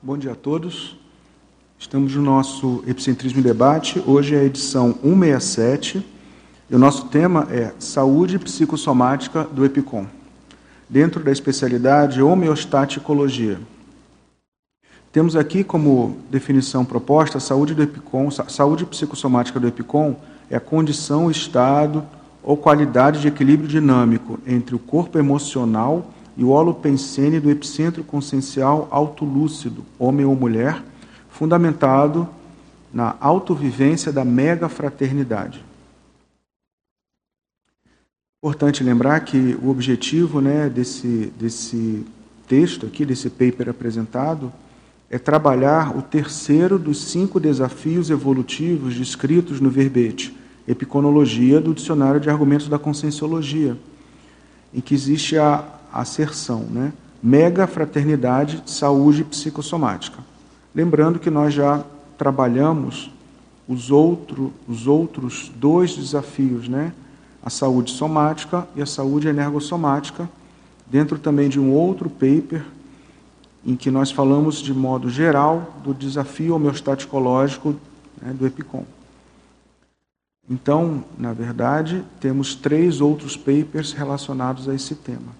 Bom dia a todos. Estamos no nosso Epicentrismo em Debate. Hoje é a edição 167 e o nosso tema é Saúde Psicossomática do EPICOM, dentro da especialidade Homeostaticologia. Temos aqui como definição proposta saúde do EPICOM, saúde psicossomática do EPICOM é a condição, estado ou qualidade de equilíbrio dinâmico entre o corpo emocional e o holopensene do epicentro consciencial autolúcido, homem ou mulher, fundamentado na autovivência da mega fraternidade. Importante lembrar que o objetivo né, desse, desse texto aqui, desse paper apresentado, é trabalhar o terceiro dos cinco desafios evolutivos descritos no verbete Epiconologia do Dicionário de Argumentos da Conscienciologia, em que existe a asserção, né? Mega fraternidade, saúde psicossomática. Lembrando que nós já trabalhamos os, outro, os outros dois desafios, né? A saúde somática e a saúde energossomática, dentro também de um outro paper em que nós falamos de modo geral do desafio homeostaticológico né, do EPICOM. Então, na verdade, temos três outros papers relacionados a esse tema.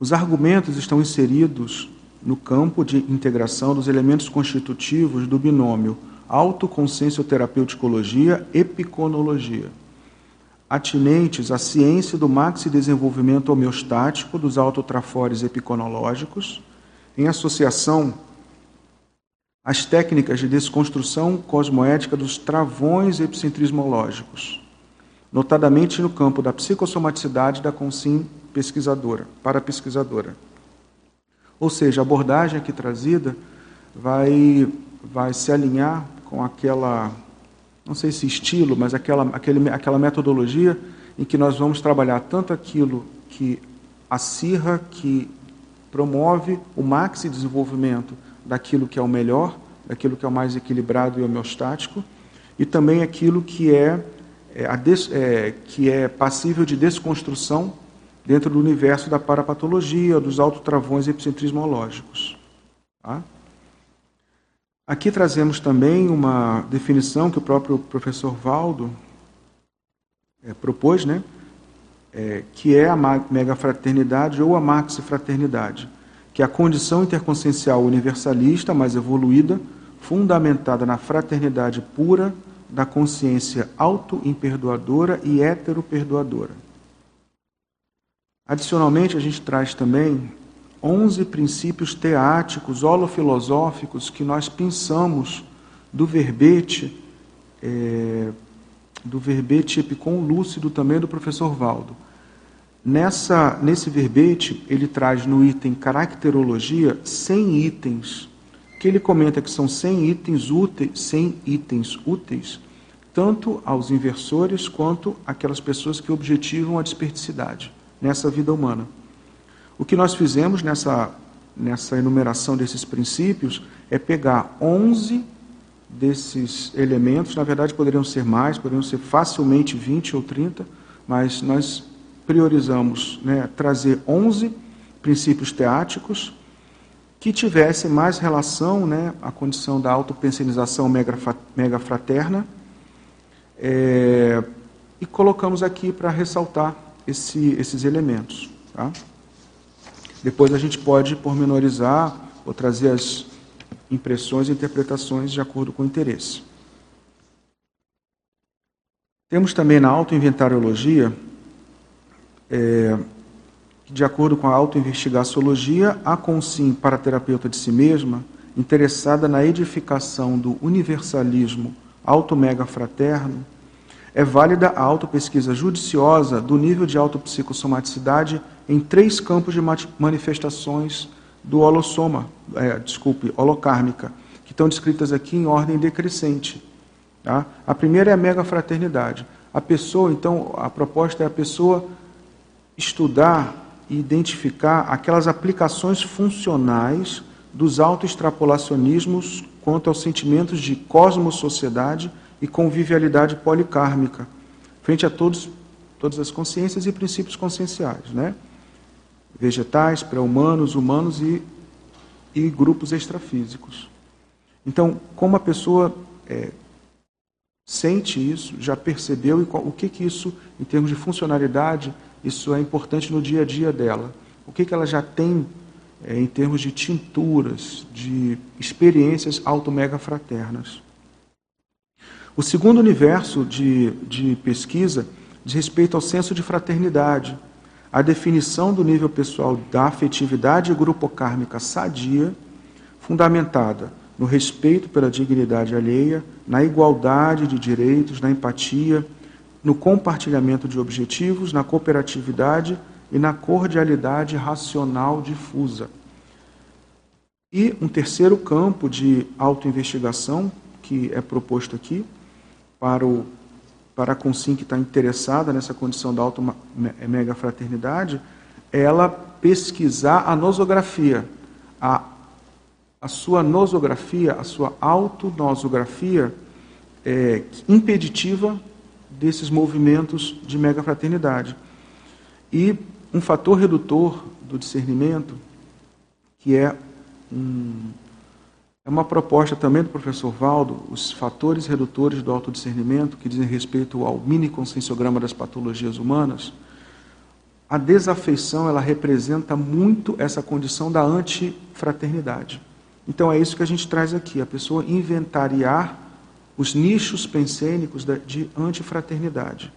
Os argumentos estão inseridos no campo de integração dos elementos constitutivos do binômio autoconsciencioterapeuticologia e epiconologia, atinentes à ciência do maxi-desenvolvimento homeostático dos autotrafores epiconológicos, em associação às técnicas de desconstrução cosmoética dos travões epicentrismológicos, notadamente no campo da psicossomaticidade da consim pesquisadora, para pesquisadora. Ou seja, a abordagem aqui trazida vai, vai se alinhar com aquela, não sei se estilo, mas aquela, aquele, aquela metodologia em que nós vamos trabalhar tanto aquilo que acirra, que promove o maxi desenvolvimento daquilo que é o melhor, daquilo que é o mais equilibrado e homeostático, e também aquilo que é, é, des, é que é passível de desconstrução dentro do universo da parapatologia, dos autotravões epicentrismológicos. Tá? Aqui trazemos também uma definição que o próprio professor Valdo é, propôs, né? É, que é a megafraternidade ou a maxifraternidade, que é a condição interconsciencial universalista mais evoluída, fundamentada na fraternidade pura da consciência auto-imperdoadora e hetero-perdoadora. Adicionalmente, a gente traz também 11 princípios teáticos, holofilosóficos, que nós pensamos do verbete, é, do verbete epicom lúcido também do professor Valdo. Nessa, nesse verbete, ele traz no item caracterologia 100 itens, que ele comenta que são 100 itens úteis, 100 itens úteis, tanto aos inversores quanto aquelas pessoas que objetivam a desperdicidade nessa vida humana. O que nós fizemos nessa, nessa enumeração desses princípios é pegar 11 desses elementos, na verdade poderiam ser mais, poderiam ser facilmente 20 ou 30, mas nós priorizamos né, trazer 11 princípios teáticos que tivessem mais relação né, à condição da autopensionização mega fraterna, é, e colocamos aqui para ressaltar esse, esses elementos. Tá? Depois a gente pode pormenorizar ou trazer as impressões e interpretações de acordo com o interesse. Temos também na autoinventariologia, é, de acordo com a autoinvestigaciologia, a consim para a terapeuta de si mesma, interessada na edificação do universalismo auto-mega fraterno, é válida a autopesquisa judiciosa do nível de autopsicossomaticidade em três campos de manifestações do holossoma, é, desculpe, holocármica, que estão descritas aqui em ordem decrescente. Tá? A primeira é a mega fraternidade. A pessoa, então, a proposta é a pessoa estudar e identificar aquelas aplicações funcionais dos autoextrapolacionismos quanto aos sentimentos de cosmos-sociedade e convivialidade policármica, frente a todos, todas as consciências e princípios conscienciais, né? vegetais, pré-humanos, humanos e e grupos extrafísicos. Então, como a pessoa é, sente isso, já percebeu e o que, que isso, em termos de funcionalidade, isso é importante no dia a dia dela. O que, que ela já tem é, em termos de tinturas, de experiências auto-mega fraternas. O segundo universo de, de pesquisa diz respeito ao senso de fraternidade, a definição do nível pessoal da afetividade grupocármica sadia, fundamentada no respeito pela dignidade alheia, na igualdade de direitos, na empatia, no compartilhamento de objetivos, na cooperatividade e na cordialidade racional difusa. E um terceiro campo de autoinvestigação que é proposto aqui para, o, para a Consim que está interessada nessa condição da auto mega fraternidade, é ela pesquisar a nosografia, a, a sua nosografia, a sua autonosografia é, impeditiva desses movimentos de mega fraternidade. E um fator redutor do discernimento, que é, um, é uma proposta também do professor Valdo, os fatores redutores do autodiscernimento, que dizem respeito ao mini conscienciograma das patologias humanas, a desafeição ela representa muito essa condição da antifraternidade. Então é isso que a gente traz aqui, a pessoa inventariar os nichos pensênicos de antifraternidade.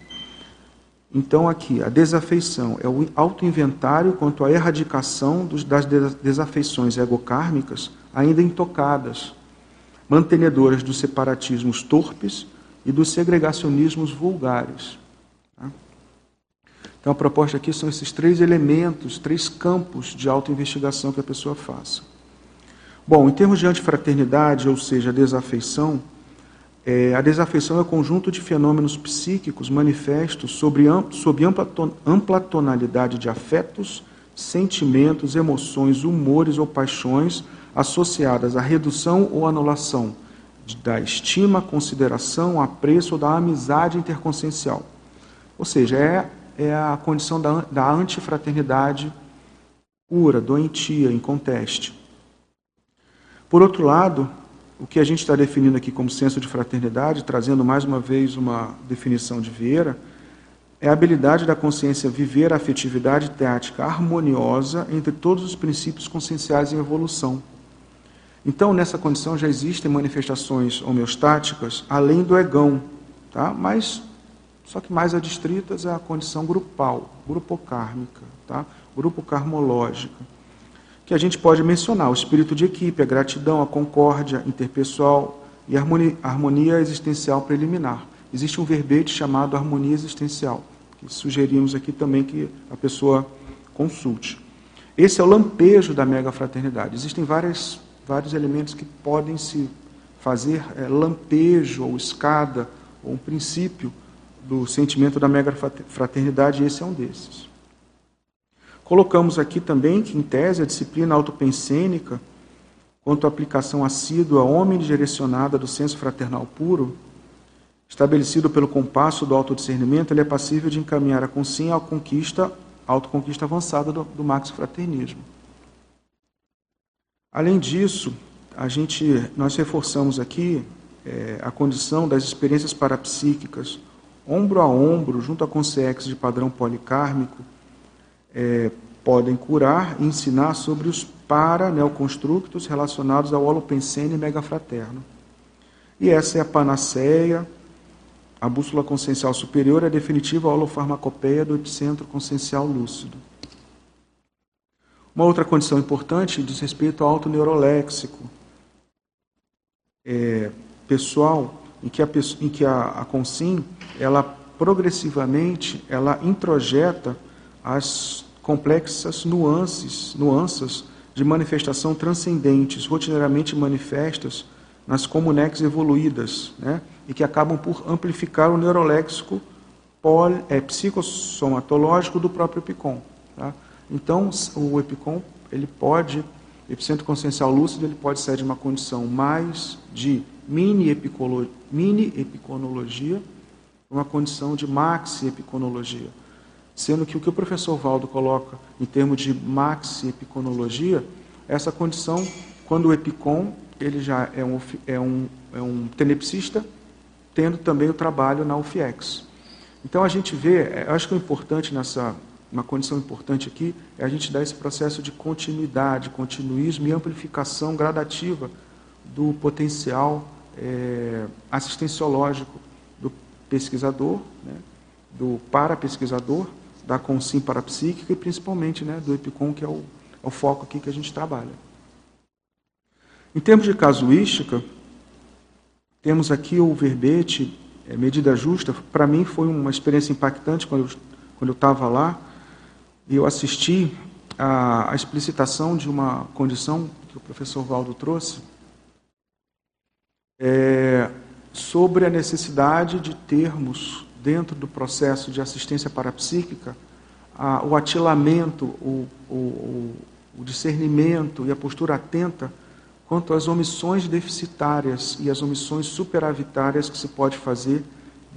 Então, aqui, a desafeição é o autoinventário quanto à erradicação das desafeições egocármicas ainda intocadas, mantenedoras dos separatismos torpes e dos segregacionismos vulgares. Tá? Então, a proposta aqui são esses três elementos, três campos de autoinvestigação que a pessoa faça. Bom, em termos de antifraternidade, ou seja, desafeição, é, a desafeição é o conjunto de fenômenos psíquicos manifestos sobre, sob ampla, ampla tonalidade de afetos, sentimentos, emoções, humores ou paixões associadas à redução ou anulação da estima, consideração, apreço ou da amizade interconsciencial. Ou seja, é, é a condição da, da antifraternidade pura, doentia, inconteste. Por outro lado, o que a gente está definindo aqui como senso de fraternidade, trazendo mais uma vez uma definição de Vieira, é a habilidade da consciência viver a afetividade teática harmoniosa entre todos os princípios conscienciais em evolução. Então, nessa condição já existem manifestações homeostáticas além do egão, tá? mas só que mais adstritas é a condição grupal, grupocármica, tá? grupo karmológica que a gente pode mencionar: o espírito de equipe, a gratidão, a concórdia interpessoal e a harmonia, a harmonia existencial preliminar. Existe um verbete chamado harmonia existencial, que sugerimos aqui também que a pessoa consulte. Esse é o lampejo da mega fraternidade. Existem várias, vários elementos que podem se fazer é, lampejo ou escada ou um princípio do sentimento da mega fraternidade, e esse é um desses. Colocamos aqui também que, em tese, a disciplina autopensênica, quanto à aplicação assídua, homem-direcionada do senso fraternal puro, estabelecido pelo compasso do autodiscernimento, ele é passível de encaminhar a consciência à conquista, à autoconquista avançada do, do maxi-fraternismo. Além disso, a gente, nós reforçamos aqui é, a condição das experiências parapsíquicas, ombro a ombro, junto à consciência de padrão policármico, é, podem curar e ensinar sobre os para-neoconstructos relacionados ao holopensene megafraterno. E essa é a panaceia, a bússola consciencial superior, é a definitiva holofarmacopeia do epicentro consciencial lúcido. Uma outra condição importante diz respeito ao autoneuroléxico é, pessoal, em que a, em que a, a consim, ela progressivamente, ela introjeta as complexas nuances, nuances de manifestação transcendentes, rotineiramente manifestas nas comunex evoluídas, né? e que acabam por amplificar o neuroléxico poli, é, psicossomatológico do próprio EPICOM. Tá? Então, o EPICOM, ele pode, epicentro consciencial lúcido, ele pode ser de uma condição mais de mini, epicolo, mini uma condição de maxi epiconologia sendo que o que o professor Valdo coloca em termos de maxi-epiconologia essa condição quando o EPICOM ele já é um, é um, é um tenepsista, tendo também o trabalho na UFIEX. Então a gente vê, é, eu acho que o importante nessa, uma condição importante aqui é a gente dar esse processo de continuidade, continuismo e amplificação gradativa do potencial é, assistenciológico do pesquisador, né, do para-pesquisador, da Consim parapsíquica e principalmente né, do EPICOM, que é o, é o foco aqui que a gente trabalha. Em termos de casuística, temos aqui o verbete, é, medida justa. Para mim foi uma experiência impactante quando eu, quando eu estava lá e eu assisti a, a explicitação de uma condição que o professor Valdo trouxe é, sobre a necessidade de termos, dentro do processo de assistência parapsíquica, a, o atilamento, o, o, o discernimento e a postura atenta quanto às omissões deficitárias e as omissões superavitárias que se pode fazer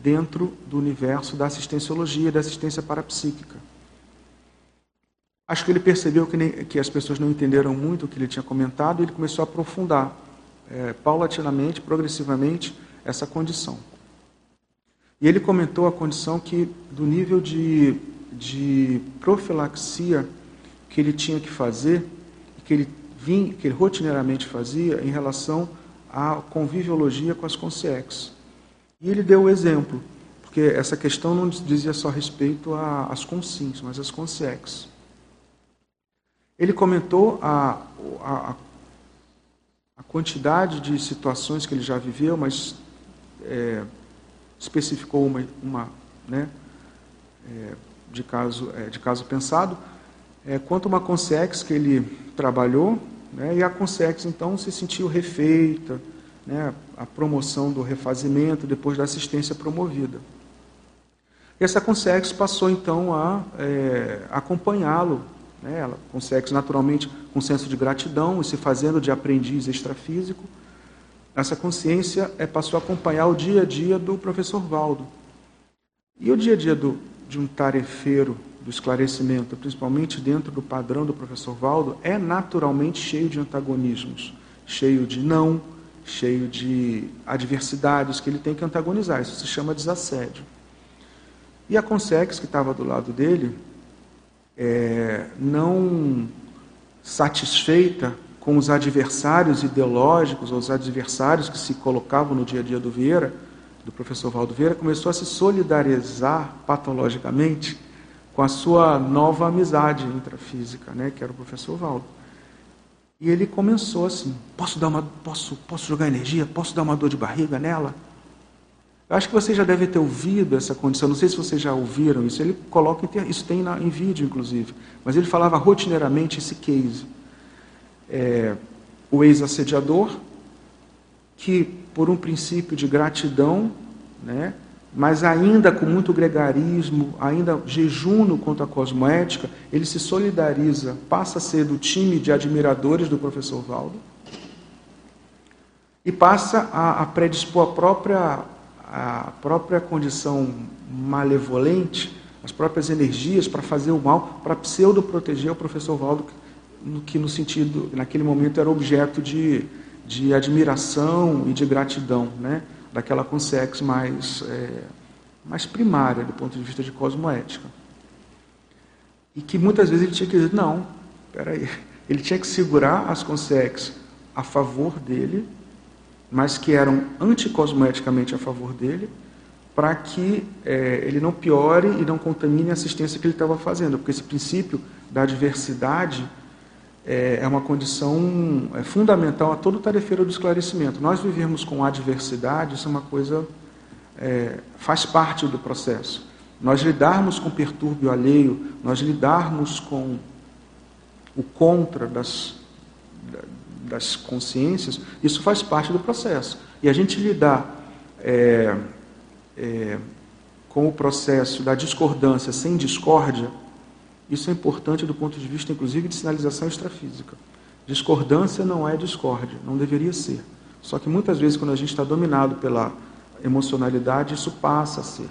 dentro do universo da assistenciologia e da assistência parapsíquica. Acho que ele percebeu que, nem, que as pessoas não entenderam muito o que ele tinha comentado e ele começou a aprofundar, é, paulatinamente, progressivamente, essa condição. E ele comentou a condição que, do nível de, de profilaxia que ele tinha que fazer, que ele vim, que ele rotineiramente fazia em relação à conviviologia com as consciex. E ele deu o exemplo, porque essa questão não dizia só respeito às consins, mas às consciex. Ele comentou a, a, a, quantidade de situações que ele já viveu, mas é, especificou uma, uma né, é, de, caso, é, de caso pensado, é, quanto uma consciex que ele trabalhou, né? E a Consex, então, se sentiu refeita, né? a promoção do refazimento depois da assistência promovida. E essa Consex passou, então, a é, acompanhá-lo. Né? Ela, Consex, naturalmente, com senso de gratidão e se fazendo de aprendiz extrafísico, essa consciência é, passou a acompanhar o dia a dia do professor Valdo. E o dia a dia do, de um tarefeiro do esclarecimento, principalmente dentro do padrão do professor Valdo, é naturalmente cheio de antagonismos, cheio de não, cheio de adversidades que ele tem que antagonizar. Isso se chama desassédio. E a Consex, que estava do lado dele, é, não satisfeita com os adversários ideológicos, ou os adversários que se colocavam no dia a dia do Vieira, do professor Valdo Vieira, começou a se solidarizar patologicamente com a sua nova amizade intrafísica, né, que era o professor Valdo. E ele começou assim: posso dar uma, posso, posso jogar energia, posso dar uma dor de barriga nela? Eu acho que você já deve ter ouvido essa condição. Não sei se vocês já ouviram isso. Ele coloca isso tem na, em vídeo, inclusive. Mas ele falava rotineiramente esse case. É, o ex-assediador, que por um princípio de gratidão, né, mas ainda com muito gregarismo, ainda jejuno contra a cosmoética, ele se solidariza, passa a ser do time de admiradores do professor Valdo e passa a, a predispor a própria, a própria condição malevolente, as próprias energias para fazer o mal, para pseudo-proteger o professor Valdo, que no sentido, naquele momento era objeto de, de admiração e de gratidão, né? daquela consex mais, é, mais primária do ponto de vista de cosmoética. E que muitas vezes ele tinha que dizer, não, peraí, ele tinha que segurar as consex a favor dele, mas que eram anticosmoeticamente a favor dele, para que é, ele não piore e não contamine a assistência que ele estava fazendo, porque esse princípio da adversidade é, é uma condição é fundamental a todo tarefeiro do esclarecimento. Nós vivemos com adversidade, isso é uma coisa, é, faz parte do processo. Nós lidarmos com pertúrbio alheio, nós lidarmos com o contra das, das consciências, isso faz parte do processo. E a gente lidar é, é, com o processo da discordância sem discórdia, isso é importante do ponto de vista, inclusive, de sinalização extrafísica. Discordância não é discórdia, não deveria ser. Só que muitas vezes, quando a gente está dominado pela emocionalidade, isso passa a ser.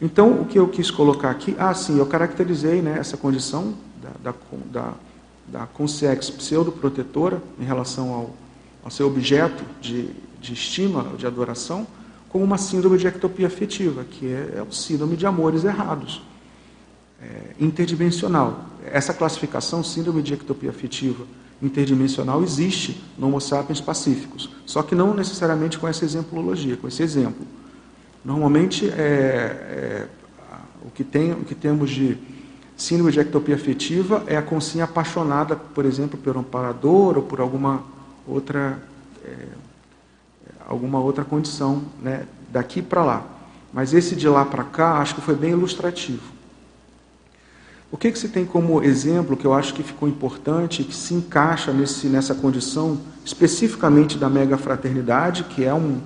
Então, o que eu quis colocar aqui, ah, sim, eu caracterizei né, essa condição da, da, da, da pseudoprotetora em relação ao, ao seu objeto de, de estima, de adoração, como uma síndrome de ectopia afetiva, que é, é o síndrome de amores errados, é, interdimensional. Essa classificação, síndrome de ectopia afetiva interdimensional, existe no Homo sapiens pacíficos, só que não necessariamente com essa exemplologia, com esse exemplo. Normalmente, é, é, o, que tem, o que temos de síndrome de ectopia afetiva é a consciência apaixonada, por exemplo, por um amparador ou por alguma outra, é, alguma outra condição né, daqui para lá. Mas esse de lá para cá, acho que foi bem ilustrativo. O que, que se tem como exemplo que eu acho que ficou importante, que se encaixa nesse, nessa condição especificamente da mega fraternidade, que é um,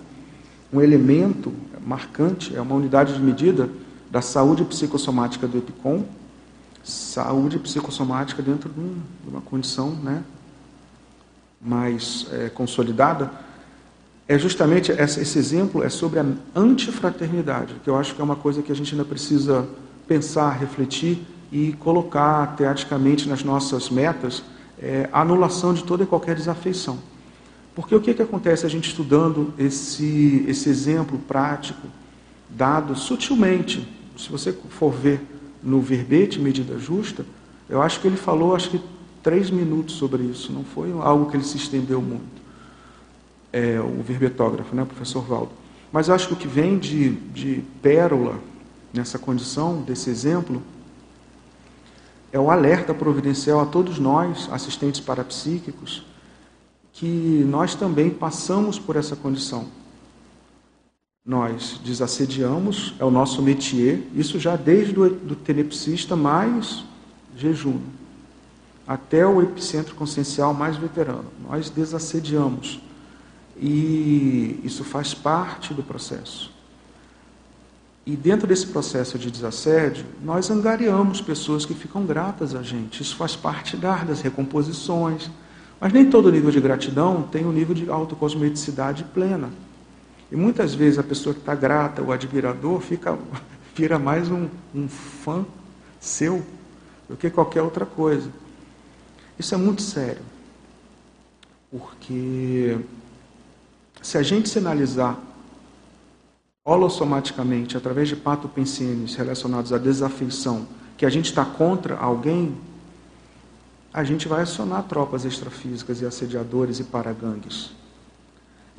um elemento marcante, é uma unidade de medida da saúde psicossomática do EPICOM, saúde psicossomática dentro de, um, de uma condição né, mais é, consolidada, é justamente esse, esse exemplo é sobre a antifraternidade, que eu acho que é uma coisa que a gente ainda precisa pensar, refletir e colocar teaticamente nas nossas metas é, a anulação de toda e qualquer desafeição. Porque o que, que acontece a gente estudando esse, esse exemplo prático, dado sutilmente, se você for ver no verbete medida justa, eu acho que ele falou acho que três minutos sobre isso, não foi algo que ele se estendeu muito. É, o verbetógrafo, né, o professor Valdo. Mas eu acho que o que vem de, de pérola nessa condição, desse exemplo, é o alerta providencial a todos nós, assistentes parapsíquicos, que nós também passamos por essa condição. Nós desassediamos, é o nosso métier, isso já desde o tenepsista mais jejum, até o epicentro consciencial mais veterano. Nós desassediamos. E isso faz parte do processo. E dentro desse processo de desassédio, nós angariamos pessoas que ficam gratas a gente. Isso faz parte das recomposições. Mas nem todo nível de gratidão tem um nível de autocosmeticidade plena. E muitas vezes a pessoa que está grata, o admirador, fica, vira mais um, um fã seu do que qualquer outra coisa. Isso é muito sério. Porque se a gente sinalizar holossomaticamente, através de patopensenes relacionados à desafeição, que a gente está contra alguém, a gente vai acionar tropas extrafísicas e assediadores e paragangues.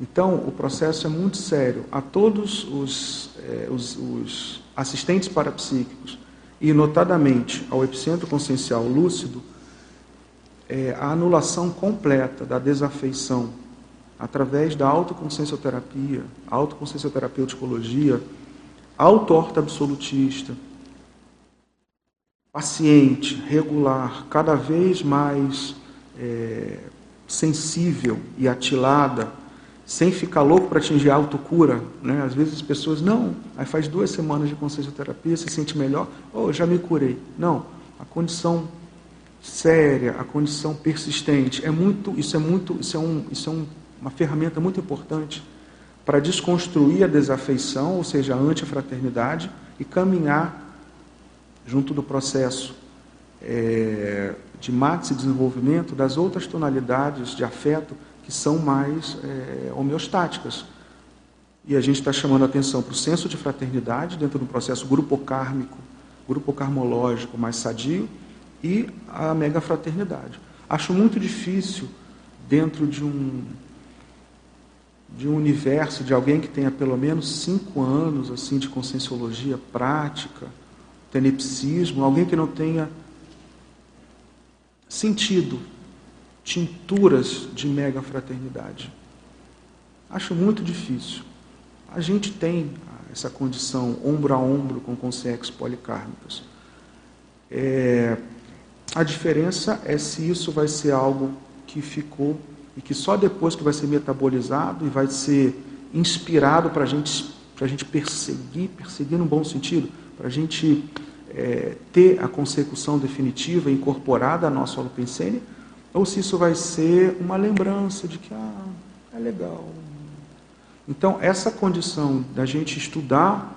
Então, o processo é muito sério. A todos os, eh, os, os assistentes parapsíquicos, e notadamente ao epicentro consciencial lúcido, é, a anulação completa da desafeição através da autoconsciencioterapia, autoconsciencioterapeuticologia, auto-horta absolutista, paciente, regular, cada vez mais é, sensível e atilada, sem ficar louco para atingir autocura. Né? Às vezes as pessoas, não, aí faz duas semanas de consciencioterapia, se sente melhor, oh, já me curei. Não, a condição séria, a condição persistente, é muito, isso é muito, isso é um, isso é um uma ferramenta muito importante para desconstruir a desafeição, ou seja, a antifraternidade, e caminhar junto do processo é, de maxi desenvolvimento das outras tonalidades de afeto que são mais é, homeostáticas. E a gente está chamando a atenção para o senso de fraternidade dentro do processo grupo-kármico, grupo-karmológico mais sadio e a mega-fraternidade. Acho muito difícil, dentro de um de um universo de alguém que tenha pelo menos cinco anos assim de conscienciologia prática, tenepsismo, alguém que não tenha sentido tinturas de mega fraternidade. Acho muito difícil. A gente tem essa condição ombro a ombro com consciências policármicas. É, a diferença é se isso vai ser algo que ficou e que só depois que vai ser metabolizado e vai ser inspirado para gente, a gente perseguir, perseguir no bom sentido, para a gente é, ter a consecução definitiva incorporada à nossa holopensene, ou se isso vai ser uma lembrança de que ah, é legal. Então, essa condição da gente estudar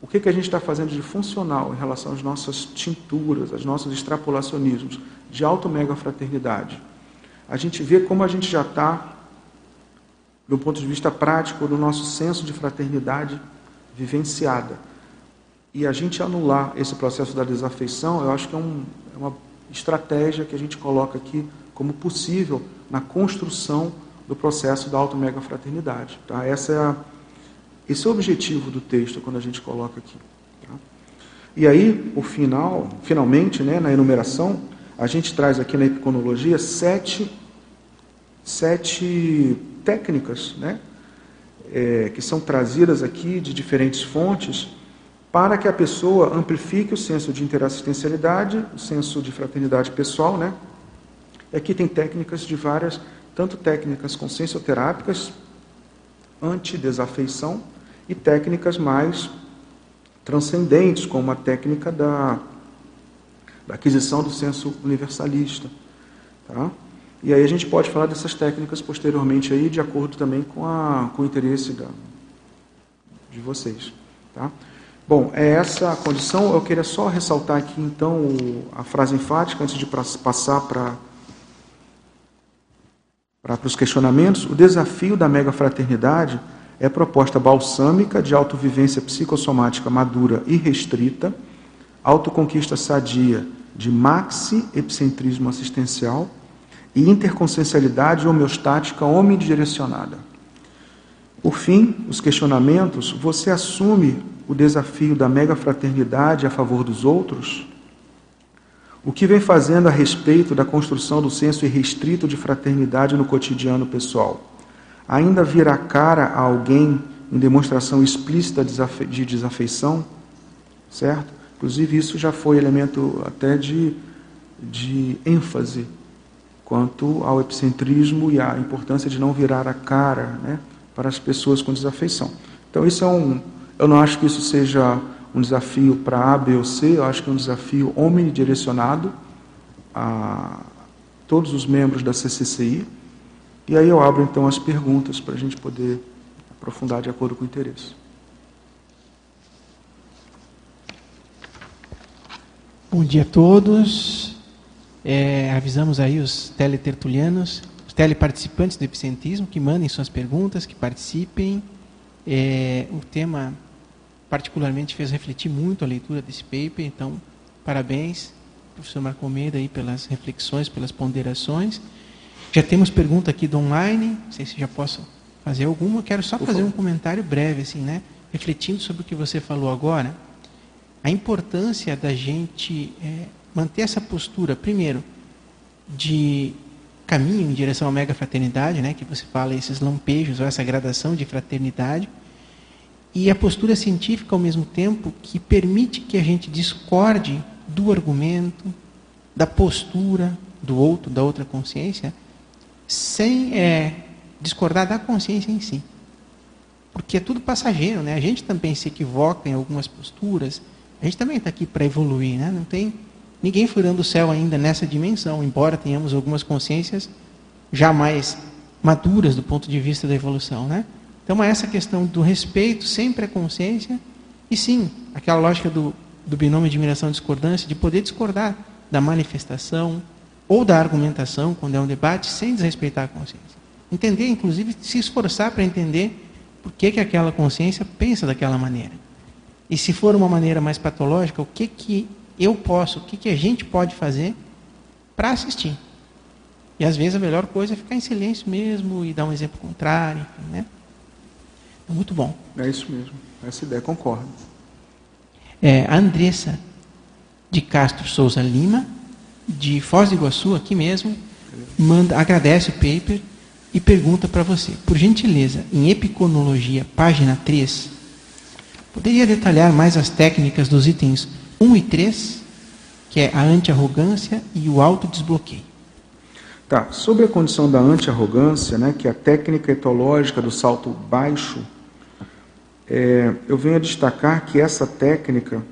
o que, que a gente está fazendo de funcional em relação às nossas tinturas, aos nossos extrapolacionismos de auto-mega fraternidade. A gente vê como a gente já está, do ponto de vista prático, do nosso senso de fraternidade vivenciada. E a gente anular esse processo da desafeição, eu acho que é, um, é uma estratégia que a gente coloca aqui como possível na construção do processo da auto-mega fraternidade. Tá? É esse é o objetivo do texto quando a gente coloca aqui. Tá? E aí, o final, finalmente, né, na enumeração, a gente traz aqui na epiconologia sete, sete técnicas, né, é, que são trazidas aqui de diferentes fontes para que a pessoa amplifique o senso de interassistencialidade, o senso de fraternidade pessoal, né? Aqui tem técnicas de várias, tanto técnicas consciencioterápicas, anti-desafeição, e técnicas mais transcendentes, como a técnica da, da aquisição do senso universalista. Tá? E aí a gente pode falar dessas técnicas posteriormente aí, de acordo também com, a, com o interesse da, de vocês. Tá? Bom, é essa a condição. Eu queria só ressaltar aqui, então, a frase enfática, antes de passar para para os questionamentos. O desafio da mega fraternidade é proposta balsâmica de autovivência psicossomática madura e restrita, autoconquista sadia de maxi-epicentrismo assistencial e interconsciencialidade homeostática omnidirecionada. Por fim, os questionamentos: você assume o desafio da mega fraternidade a favor dos outros? O que vem fazendo a respeito da construção do senso irrestrito de fraternidade no cotidiano pessoal? Ainda vira cara a alguém em demonstração explícita de desafeição? Certo? Inclusive, isso já foi elemento até de, de ênfase quanto ao epicentrismo e à importância de não virar a cara né, para as pessoas com desafeição. Então, isso é um, eu não acho que isso seja um desafio para A, B ou C, eu acho que é um desafio omnidirecionado a todos os membros da CCCI. E aí eu abro então as perguntas para a gente poder aprofundar de acordo com o interesse. Bom dia a todos. É, avisamos aí os teletertulianos, os teleparticipantes do epicentismo que mandem suas perguntas, que participem. É, o tema particularmente fez refletir muito a leitura desse paper, então parabéns, professor Marco Almeida, aí, pelas reflexões, pelas ponderações. Já temos pergunta aqui do online, não sei se já posso fazer alguma, quero só fazer um comentário breve, assim, né? refletindo sobre o que você falou agora, a importância da gente é, manter essa postura, primeiro, de caminho em direção à mega fraternidade, né, que você fala esses lampejos ou essa gradação de fraternidade, e a postura científica ao mesmo tempo que permite que a gente discorde do argumento, da postura do outro, da outra consciência, sem é, discordar da consciência em si. Porque é tudo passageiro, né? A gente também se equivoca em algumas posturas. A gente também está aqui para evoluir, né? Não tem ninguém furando o céu ainda nessa dimensão, embora tenhamos algumas consciências jamais maduras do ponto de vista da evolução, né? Então, essa questão do respeito, sempre a consciência, e sim, aquela lógica do, do binômio admiração discordância, de poder discordar da manifestação ou da argumentação, quando é um debate, sem desrespeitar a consciência. Entender, inclusive, se esforçar para entender por que, que aquela consciência pensa daquela maneira. E se for uma maneira mais patológica, o que, que eu posso, o que, que a gente pode fazer para assistir. E às vezes a melhor coisa é ficar em silêncio mesmo e dar um exemplo contrário, né? Muito bom. É isso mesmo. Essa ideia, concordo. É, a Andressa de Castro Souza Lima, de Foz do Iguaçu, aqui mesmo, manda, agradece o paper e pergunta para você, por gentileza, em Epiconologia, página 3, poderia detalhar mais as técnicas dos itens 1 e 3, que é a anti-arrogância e o autodesbloqueio? Tá, sobre a condição da anti-arrogância, né, que é a técnica etológica do salto baixo, é, eu venho a destacar que essa técnica,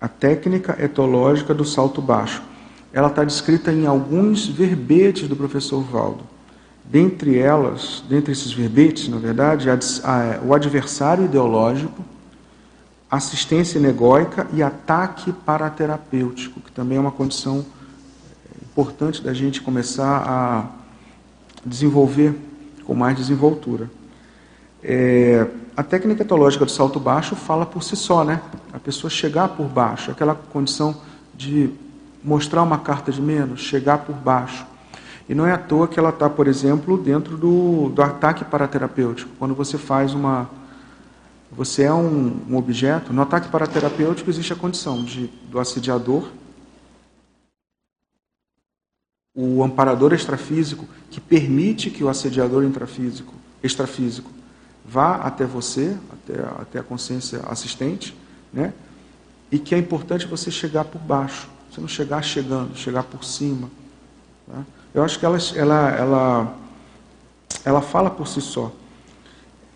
a técnica etológica do salto baixo, ela está descrita em alguns verbetes do professor Valdo. Dentre elas, dentre esses verbetes, na verdade, o adversário ideológico, assistência negóica e ataque paraterapêutico, que também é uma condição é, importante da gente começar a desenvolver com mais desenvoltura. É, a técnica etológica do salto baixo fala por si só, né? A pessoa chegar por baixo, aquela condição de mostrar uma carta de menos, chegar por baixo. E não é à toa que ela está, por exemplo, dentro do, do ataque paraterapêutico. Quando você faz uma. Você é um, um objeto, no ataque paraterapêutico existe a condição de, do assediador, o amparador extrafísico, que permite que o assediador intrafísico, extrafísico vá até você, até, até a consciência assistente, né? e que é importante você chegar por baixo, você não chegar chegando, chegar por cima. Tá? Eu acho que ela, ela, ela, ela fala por si só,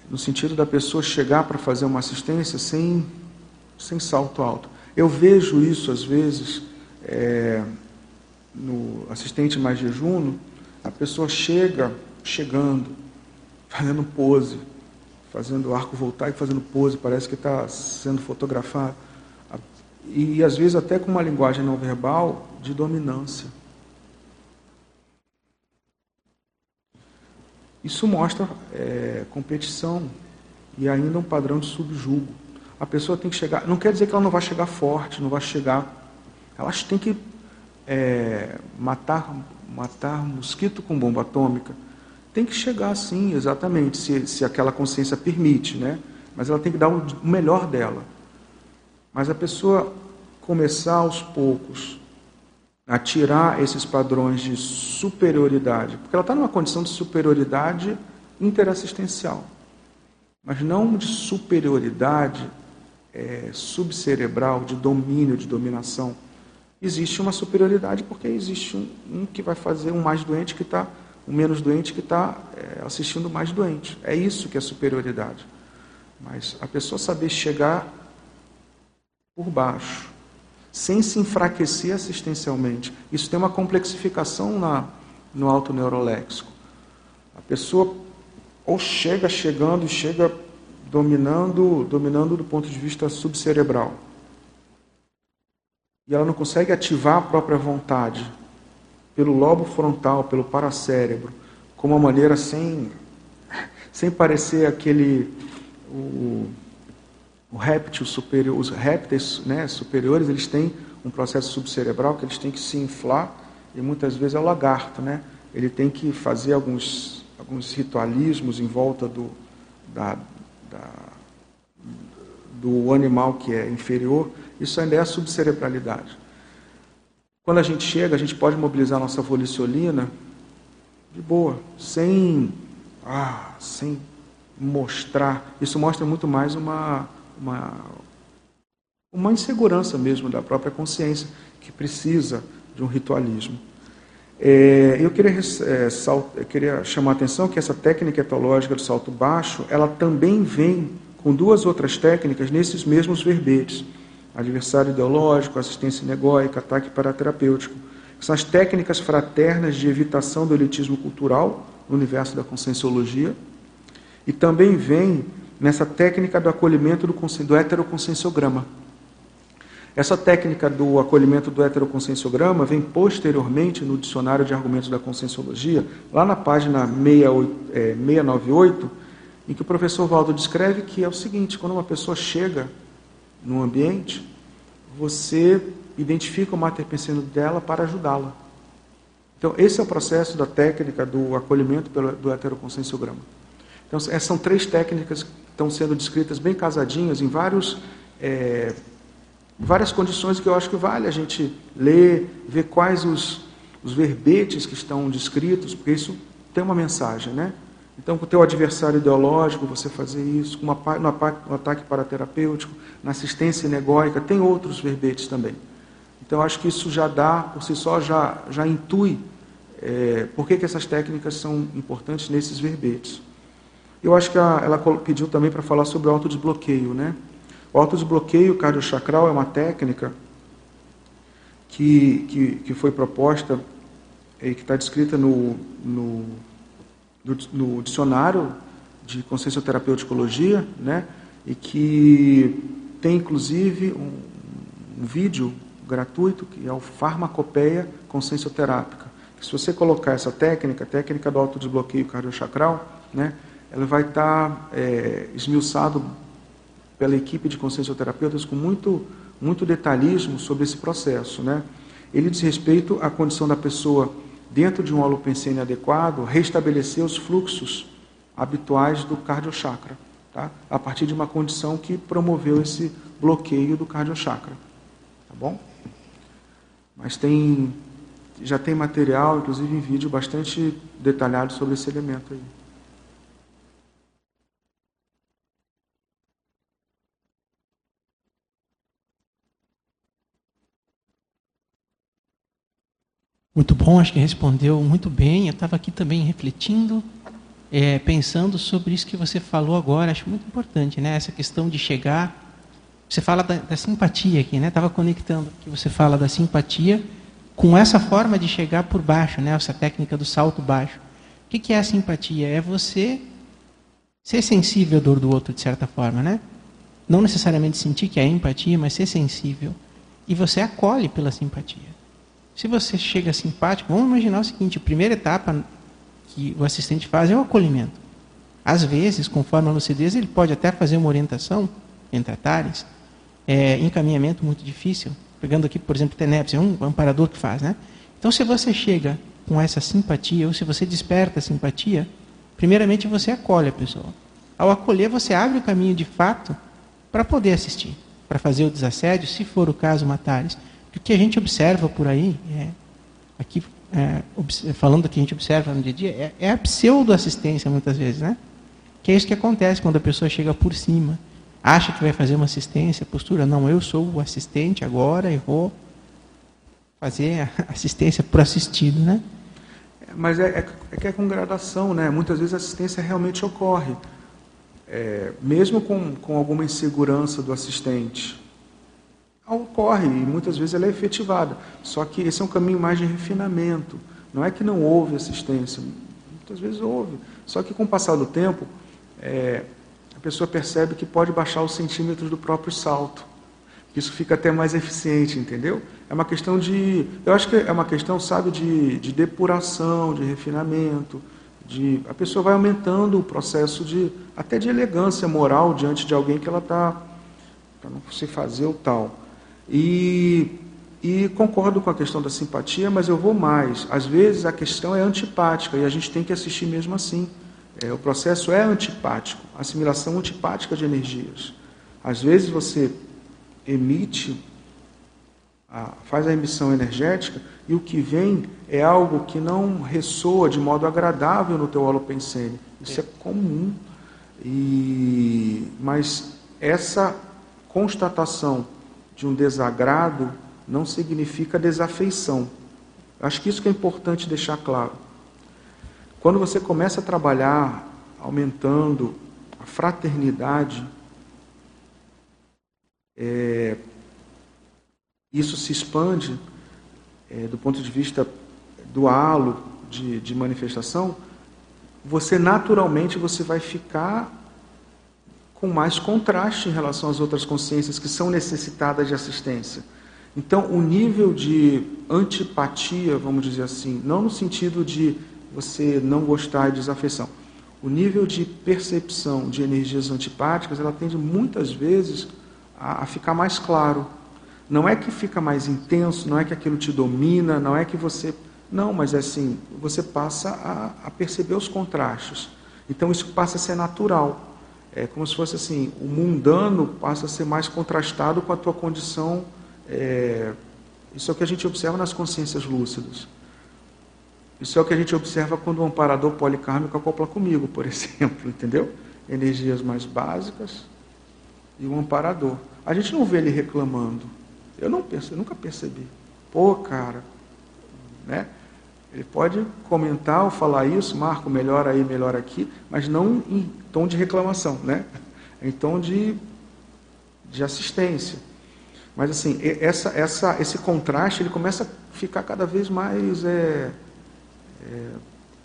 no sentido da pessoa chegar para fazer uma assistência sem, sem salto alto. Eu vejo isso às vezes é, no assistente mais jejuno, a pessoa chega chegando, fazendo pose, fazendo arco voltar e fazendo pose, parece que está sendo fotografado. E às vezes até com uma linguagem não verbal de dominância. Isso mostra é, competição e ainda um padrão de subjugo. A pessoa tem que chegar. Não quer dizer que ela não vai chegar forte, não vai chegar. Elas têm que é, matar, matar mosquito com bomba atômica. Tem que chegar sim, exatamente, se, se aquela consciência permite, né? Mas ela tem que dar o melhor dela. Mas a pessoa começar aos poucos a tirar esses padrões de superioridade, porque ela está numa condição de superioridade interassistencial, mas não de superioridade é, subcerebral, de domínio, de dominação. Existe uma superioridade porque existe um, um que vai fazer um mais doente que está, um menos doente que está é, assistindo mais doente. É isso que é superioridade. Mas a pessoa saber chegar por baixo, sem se enfraquecer assistencialmente. Isso tem uma complexificação na, no alto neuroléxico. A pessoa ou chega chegando e chega dominando, dominando do ponto de vista subcerebral. E ela não consegue ativar a própria vontade pelo lobo frontal, pelo paracérebro, com uma maneira sem, sem parecer aquele o, o réptil superior, os répteis né, superiores, eles têm um processo subcerebral que eles têm que se inflar e muitas vezes é o lagarto, né? Ele tem que fazer alguns, alguns ritualismos em volta do, da, da, do animal que é inferior. Isso ainda é a subcerebralidade. Quando a gente chega, a gente pode mobilizar a nossa volicionina de boa, sem, ah, sem mostrar. Isso mostra muito mais uma uma, uma insegurança mesmo da própria consciência, que precisa de um ritualismo. É, eu queria, é, sal, eu queria chamar a atenção que essa técnica etológica do salto baixo, ela também vem com duas outras técnicas nesses mesmos verbetes. Adversário ideológico, assistência negóica, ataque paraterapêutico. São as técnicas fraternas de evitação do elitismo cultural no universo da conscienciologia. E também vem nessa técnica do acolhimento do, do. Essa técnica do acolhimento do heteroconscienciograma vem posteriormente no Dicionário de Argumentos da Conscienciologia, lá na página 68, é, 698, em que o professor Valdo descreve que é o seguinte: quando uma pessoa chega num ambiente, você identifica o mater pensando dela para ajudá-la. Então, esse é o processo da técnica do acolhimento pelo, do heteroconscienciograma. Então, essas são três técnicas que estão sendo descritas bem casadinhas em vários, é, várias condições que eu acho que vale a gente ler, ver quais os, os verbetes que estão descritos, porque isso tem uma mensagem, né? Então, com o teu adversário ideológico, você fazer isso, no, no ataque paraterapêutico, na assistência negóica, tem outros verbetes também. Então, acho que isso já dá, por si só, já, já intui é, por que, que essas técnicas são importantes nesses verbetes. Eu acho que a, ela pediu também para falar sobre o autodesbloqueio. Né? O autodesbloqueio cardiochacral é uma técnica que, que, que foi proposta e que está descrita no, no, no, dicionário de consciencioterapeuticologia, né? e que tem inclusive um, um vídeo gratuito que é o Farmacopeia Consciencioterápica. Se você colocar essa técnica, técnica do autodesbloqueio cardiochacral, né, ela vai estar é, esmiuçado pela equipe de consciencioterapeutas com muito, muito detalhismo sobre esse processo. Né? Ele diz respeito à condição da pessoa, dentro de um holopensene adequado, restabelecer os fluxos habituais do cardiochakra, tá? a partir de uma condição que promoveu esse bloqueio do cardiochakra. Tá bom? Mas tem, já tem material, inclusive em vídeo, bastante detalhado sobre esse elemento aí. Muito bom, acho que respondeu muito bem. Eu estava aqui também refletindo, é, pensando sobre isso que você falou agora. Acho muito importante, né? Essa questão de chegar. Você fala da, da simpatia aqui, né? Estava conectando que você fala da simpatia com essa forma de chegar por baixo, né? Essa técnica do salto baixo. O que, que é a simpatia? É você ser sensível à dor do outro de certa forma, né? Não necessariamente sentir que é empatia, mas ser sensível. E você acolhe pela simpatia. Se você chega simpático, vamos imaginar o seguinte: a primeira etapa que o assistente faz é o acolhimento. Às vezes, conforme a lucidez, ele pode até fazer uma orientação entre atares, é, encaminhamento muito difícil. Pegando aqui, por exemplo, TENEPS, é um amparador que faz, né? Então, se você chega com essa simpatia, ou se você desperta a simpatia, primeiramente você acolhe a pessoa. Ao acolher, você abre o caminho de fato para poder assistir, para fazer o desassédio, se for o caso, matares. O que a gente observa por aí, é, aqui é, falando do que a gente observa no dia a dia, é, é a pseudo-assistência muitas vezes, né? Que é isso que acontece quando a pessoa chega por cima, acha que vai fazer uma assistência, postura, não, eu sou o assistente agora e vou fazer assistência por assistido, né? Mas é, é, é, que é com gradação, né? Muitas vezes a assistência realmente ocorre, é, mesmo com, com alguma insegurança do assistente ocorre e muitas vezes ela é efetivada. Só que esse é um caminho mais de refinamento. Não é que não houve assistência, muitas vezes houve. Só que com o passar do tempo, é, a pessoa percebe que pode baixar os centímetros do próprio salto. Isso fica até mais eficiente, entendeu? É uma questão de. Eu acho que é uma questão, sabe, de, de depuração, de refinamento. De, a pessoa vai aumentando o processo de até de elegância moral diante de alguém que ela está para não se fazer o tal. E, e concordo com a questão da simpatia, mas eu vou mais. Às vezes a questão é antipática e a gente tem que assistir mesmo assim. É, o processo é antipático, assimilação antipática de energias. Às vezes você emite, a, faz a emissão energética e o que vem é algo que não ressoa de modo agradável no teu holopensene. Isso é comum. E, mas essa constatação de um desagrado não significa desafeição. Acho que isso que é importante deixar claro. Quando você começa a trabalhar aumentando a fraternidade, é, isso se expande é, do ponto de vista do halo de, de manifestação, você naturalmente você vai ficar com mais contraste em relação às outras consciências que são necessitadas de assistência. Então, o nível de antipatia, vamos dizer assim, não no sentido de você não gostar de desafeição, o nível de percepção de energias antipáticas, ela tende muitas vezes a, a ficar mais claro. Não é que fica mais intenso, não é que aquilo te domina, não é que você. Não, mas é assim, você passa a, a perceber os contrastes. Então, isso passa a ser natural é como se fosse assim, o mundano passa a ser mais contrastado com a tua condição. É, isso é o que a gente observa nas consciências lúcidas. Isso é o que a gente observa quando o amparador policármico acopla comigo, por exemplo, entendeu? Energias mais básicas e um amparador. A gente não vê ele reclamando. Eu não penso, eu nunca percebi. Pô, cara, né? Ele pode comentar ou falar isso, Marco, melhor aí, melhor aqui, mas não em tom de reclamação, né? Em tom de, de assistência. Mas assim, essa, essa, esse contraste ele começa a ficar cada vez mais. É, é,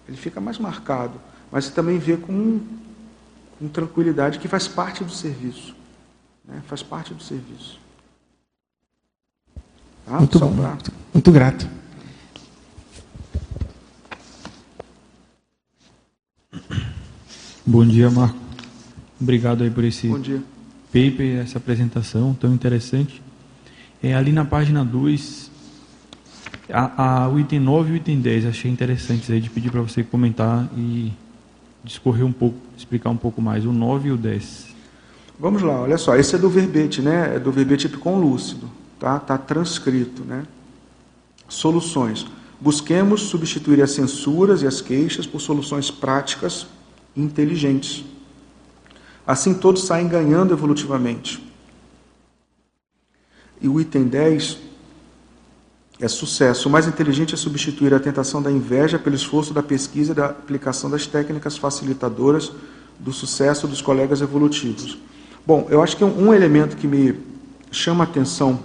ele fica mais marcado. Mas você também vê com, com tranquilidade que faz parte do serviço. Né? Faz parte do serviço. Tá? Muito bom. Pra... Muito grato. Bom dia, Marco. Obrigado aí por esse paper, essa apresentação tão interessante. É, ali na página 2, a, a, o item 9 e o item 10, achei interessantes aí de pedir para você comentar e discorrer um pouco, explicar um pouco mais, o 9 e o 10. Vamos lá, olha só, esse é do verbete, né? É do verbete com lúcido, tá? Tá transcrito, né? Soluções. Busquemos substituir as censuras e as queixas por soluções práticas e inteligentes. Assim todos saem ganhando evolutivamente. E o item 10 é sucesso. O mais inteligente é substituir a tentação da inveja pelo esforço da pesquisa e da aplicação das técnicas facilitadoras do sucesso dos colegas evolutivos. Bom, eu acho que um, elemento que me chama a atenção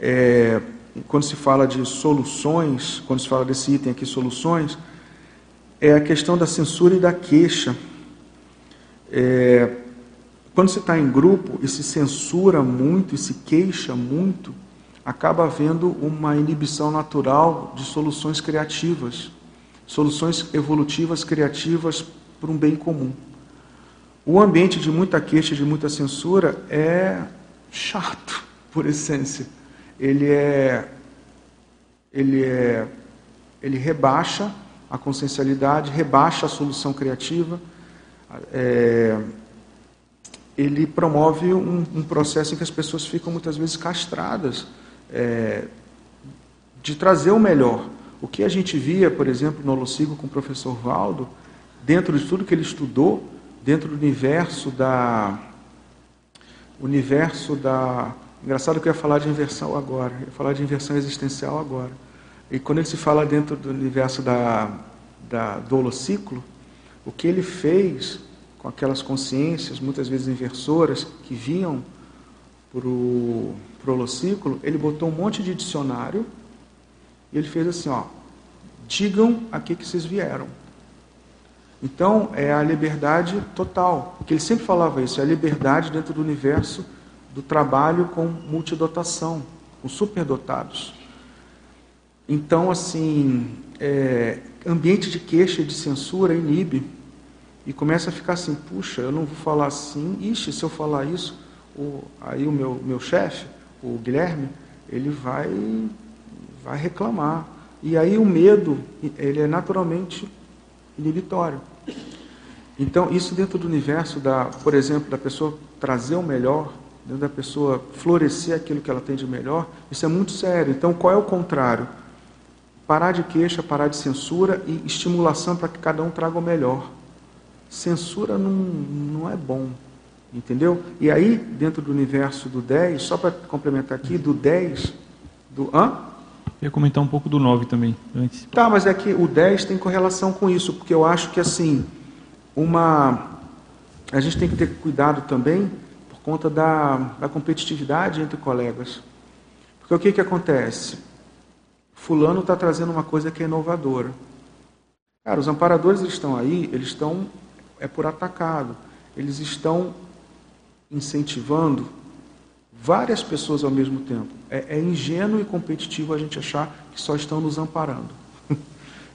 é, quando se fala de soluções, quando se fala desse item aqui, soluções, é a questão da censura e da queixa. É, quando você está em grupo e se censura muito e se queixa muito, acaba havendo uma inibição natural de soluções criativas, soluções evolutivas criativas para um bem comum. O ambiente de muita queixa, de muita censura é chato, por essência. Ele é ele é ele rebaixa a consciencialidade, rebaixa a solução criativa. É, ele promove um, um, processo em que as pessoas ficam muitas vezes castradas é, de trazer o melhor. O que a gente via, por exemplo, no Holocigo com o professor Valdo, dentro de tudo que ele estudou, dentro do universo da. Universo da. Engraçado que eu ia falar de inversão agora, eu ia falar de inversão existencial agora. E quando ele se fala dentro do universo da, da, do holociclo, o que ele fez com aquelas consciências, muitas vezes inversoras, que vinham para o holociclo, ele botou um monte de dicionário e ele fez assim, ó, digam a que, que vocês vieram. Então, é a liberdade total, porque ele sempre falava isso, é a liberdade dentro do universo do trabalho com multidotação, com superdotados. Então, assim, é, ambiente de queixa e de censura inibe e começa a ficar assim, puxa, eu não vou falar assim, ixi, se eu falar isso, o, aí o meu, meu chefe, o Guilherme, ele vai, vai reclamar. E aí o medo, ele é naturalmente inibitório. Então, isso dentro do universo da, por exemplo, da pessoa trazer o melhor, dentro da pessoa florescer aquilo que ela tem de melhor, isso é muito sério. Então, qual é o contrário? Parar de queixa, parar de censura e estimulação para que cada um traga o melhor. Censura não, não é bom, entendeu? E aí, dentro do universo do 10, só para complementar aqui, do 10, do. Hã? Eu ia comentar um pouco do 9 também, antes. Tá, mas é que o 10 tem correlação com isso, porque eu acho que assim, uma. A gente tem que ter cuidado também conta da, da competitividade entre colegas. Porque o que, que acontece? Fulano está trazendo uma coisa que é inovadora. Cara, os amparadores estão aí, eles estão é por atacado. Eles estão incentivando várias pessoas ao mesmo tempo. É, é ingênuo e competitivo a gente achar que só estão nos amparando.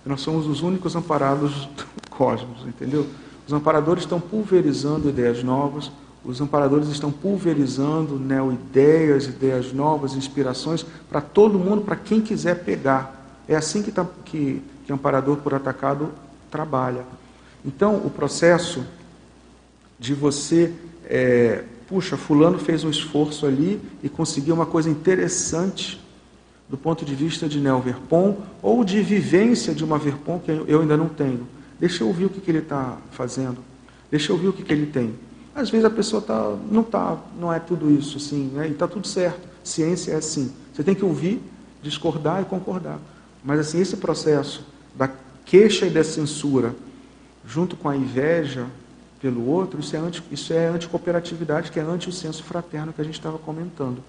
Nós somos os únicos amparados do cosmos, entendeu? Os amparadores estão pulverizando ideias novas, os amparadores estão pulverizando neo-ideias, ideias novas, inspirações para todo mundo, para quem quiser pegar. É assim que, tá, que, que amparador por atacado trabalha. Então, o processo de você, é, puxa, fulano fez um esforço ali e conseguiu uma coisa interessante do ponto de vista de Neo Verpon ou de vivência de uma Verpon que eu ainda não tenho. Deixa eu ouvir o que, que ele está fazendo. Deixa eu ouvir o que, que ele tem. Às vezes a pessoa tá, não tá, não é tudo isso assim, né? e está tudo certo. Ciência é assim. Você tem que ouvir, discordar e concordar. Mas assim, esse processo da queixa e da censura junto com a inveja pelo outro, isso é, anti, isso é anticooperatividade, que é anti o senso fraterno que a gente estava comentando.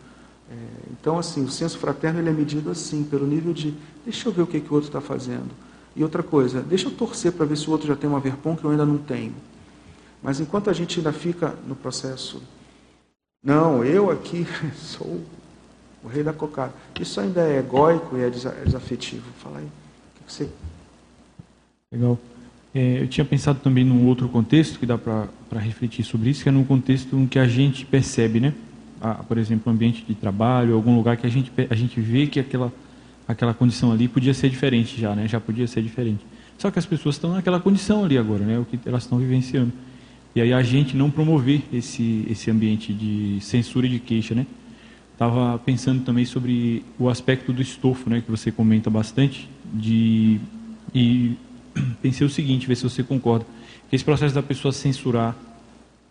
É, então, assim, o senso fraterno ele é medido assim, pelo nível de deixa eu ver o que, que o outro está fazendo. E outra coisa, deixa eu torcer para ver se o outro já tem uma verpom que eu ainda não tenho. Mas enquanto a gente ainda fica no processo Não, eu aqui sou o rei da cocada. Isso ainda é egóico e é, é desafetivo. Fala aí. O que você. Legal. É, eu tinha pensado também num outro contexto que dá para refletir sobre isso, que é num contexto em que a gente percebe, né? Por exemplo, um ambiente de trabalho, algum lugar que a gente, a gente vê que aquela, aquela condição ali podia ser diferente já, né? Já podia ser diferente. Só que as pessoas estão naquela condição ali agora, né? O que elas estão vivenciando. E aí a gente não promover esse, esse ambiente de censura e de queixa, né? Estava pensando também sobre o aspecto do estofo, né? Que você comenta bastante, de... E pensei o seguinte, ver se você concorda. Que esse processo da pessoa censurar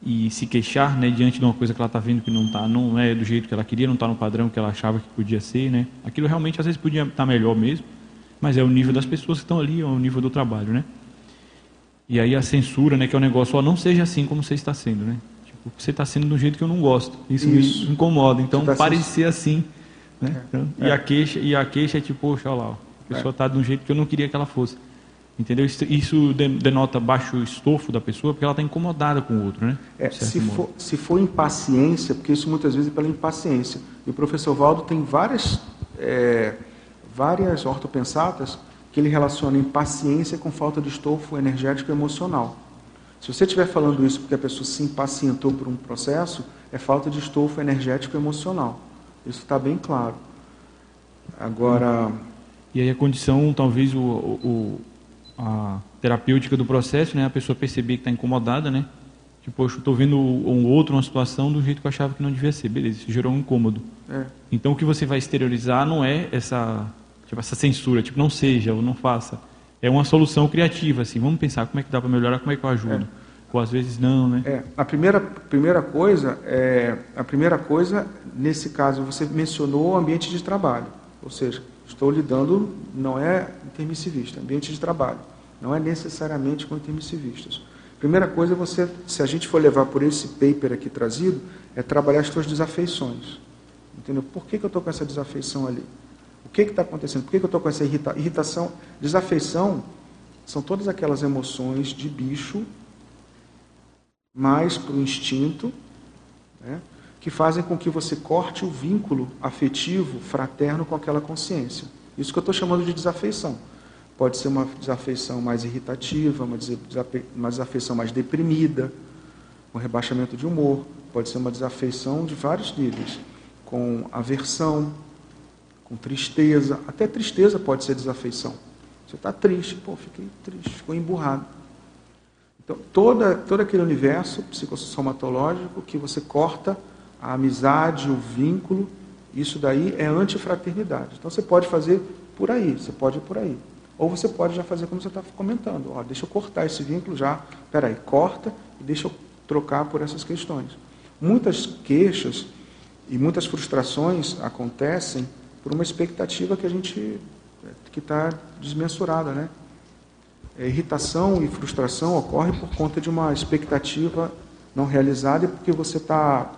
e se queixar, né, diante de uma coisa que ela está vendo que não está, não é do jeito que ela queria, não está no padrão que ela achava que podia ser, né? Aquilo realmente às vezes podia estar tá melhor mesmo, mas é o nível das pessoas que estão ali, é o nível do trabalho, né? E aí a censura, né, que é o um negócio, ó, não seja assim como você está sendo, né? Tipo, você está sendo do jeito que eu não gosto. Isso, Isso. me incomoda. Então tá parecer assim, né? É. Então, é. E a queixa, e a queixa é tipo, poxa, olha lá, a pessoa está é. de um jeito que eu não queria que ela fosse. Entendeu? Isso denota baixo estofo da pessoa, porque ela está incomodada com o outro, né? É, se, for, se for impaciência, porque isso muitas vezes é pela impaciência. E o professor Valdo tem várias, é, várias ortopensatas que ele relaciona impaciência com falta de estofo energético e emocional. Se você estiver falando isso porque a pessoa se impacientou por um processo, é falta de estofo energético e emocional. Isso está bem claro. Agora. E aí a condição, talvez o, o a terapêutica do processo, né? A pessoa perceber que está incomodada, né? Tipo, poxa, estou vendo um outro, uma situação do jeito que eu achava que não devia ser. Beleza, isso gerou um incômodo. É. Então, o que você vai exteriorizar não é essa, tipo, essa censura, tipo, não seja ou não faça. É uma solução criativa, assim. Vamos pensar como é que dá para melhorar, como é que eu ajudo. É. Ou às vezes não, né? É, a primeira, primeira coisa, é, a primeira coisa, nesse caso, você mencionou o ambiente de trabalho. Ou seja, estou lidando, não é intermissivista, ambiente de trabalho. Não é necessariamente com intermissivistas. Primeira coisa, você, se a gente for levar por esse paper aqui trazido, é trabalhar as suas desafeições. Entendeu? Por que, que eu estou com essa desafeição ali? O que está acontecendo? Por que, que eu estou com essa irrita irritação? Desafeição são todas aquelas emoções de bicho, mais para o instinto, né? que fazem com que você corte o vínculo afetivo, fraterno com aquela consciência. Isso que eu estou chamando de desafeição. Pode ser uma desafeição mais irritativa, uma desafeição mais deprimida, um rebaixamento de humor. Pode ser uma desafeição de vários níveis, com aversão, com tristeza. Até tristeza pode ser desafeição. Você está triste, pô, fiquei triste, ficou emburrado. Então, toda, todo aquele universo psicossomatológico que você corta a amizade, o vínculo, isso daí é antifraternidade. Então você pode fazer por aí, você pode ir por aí. Ou você pode já fazer como você está comentando. Ó, deixa eu cortar esse vínculo já. Peraí, corta e deixa eu trocar por essas questões. Muitas queixas e muitas frustrações acontecem por uma expectativa que a gente que está desmensurada, né? A irritação e frustração ocorre por conta de uma expectativa não realizada e porque você está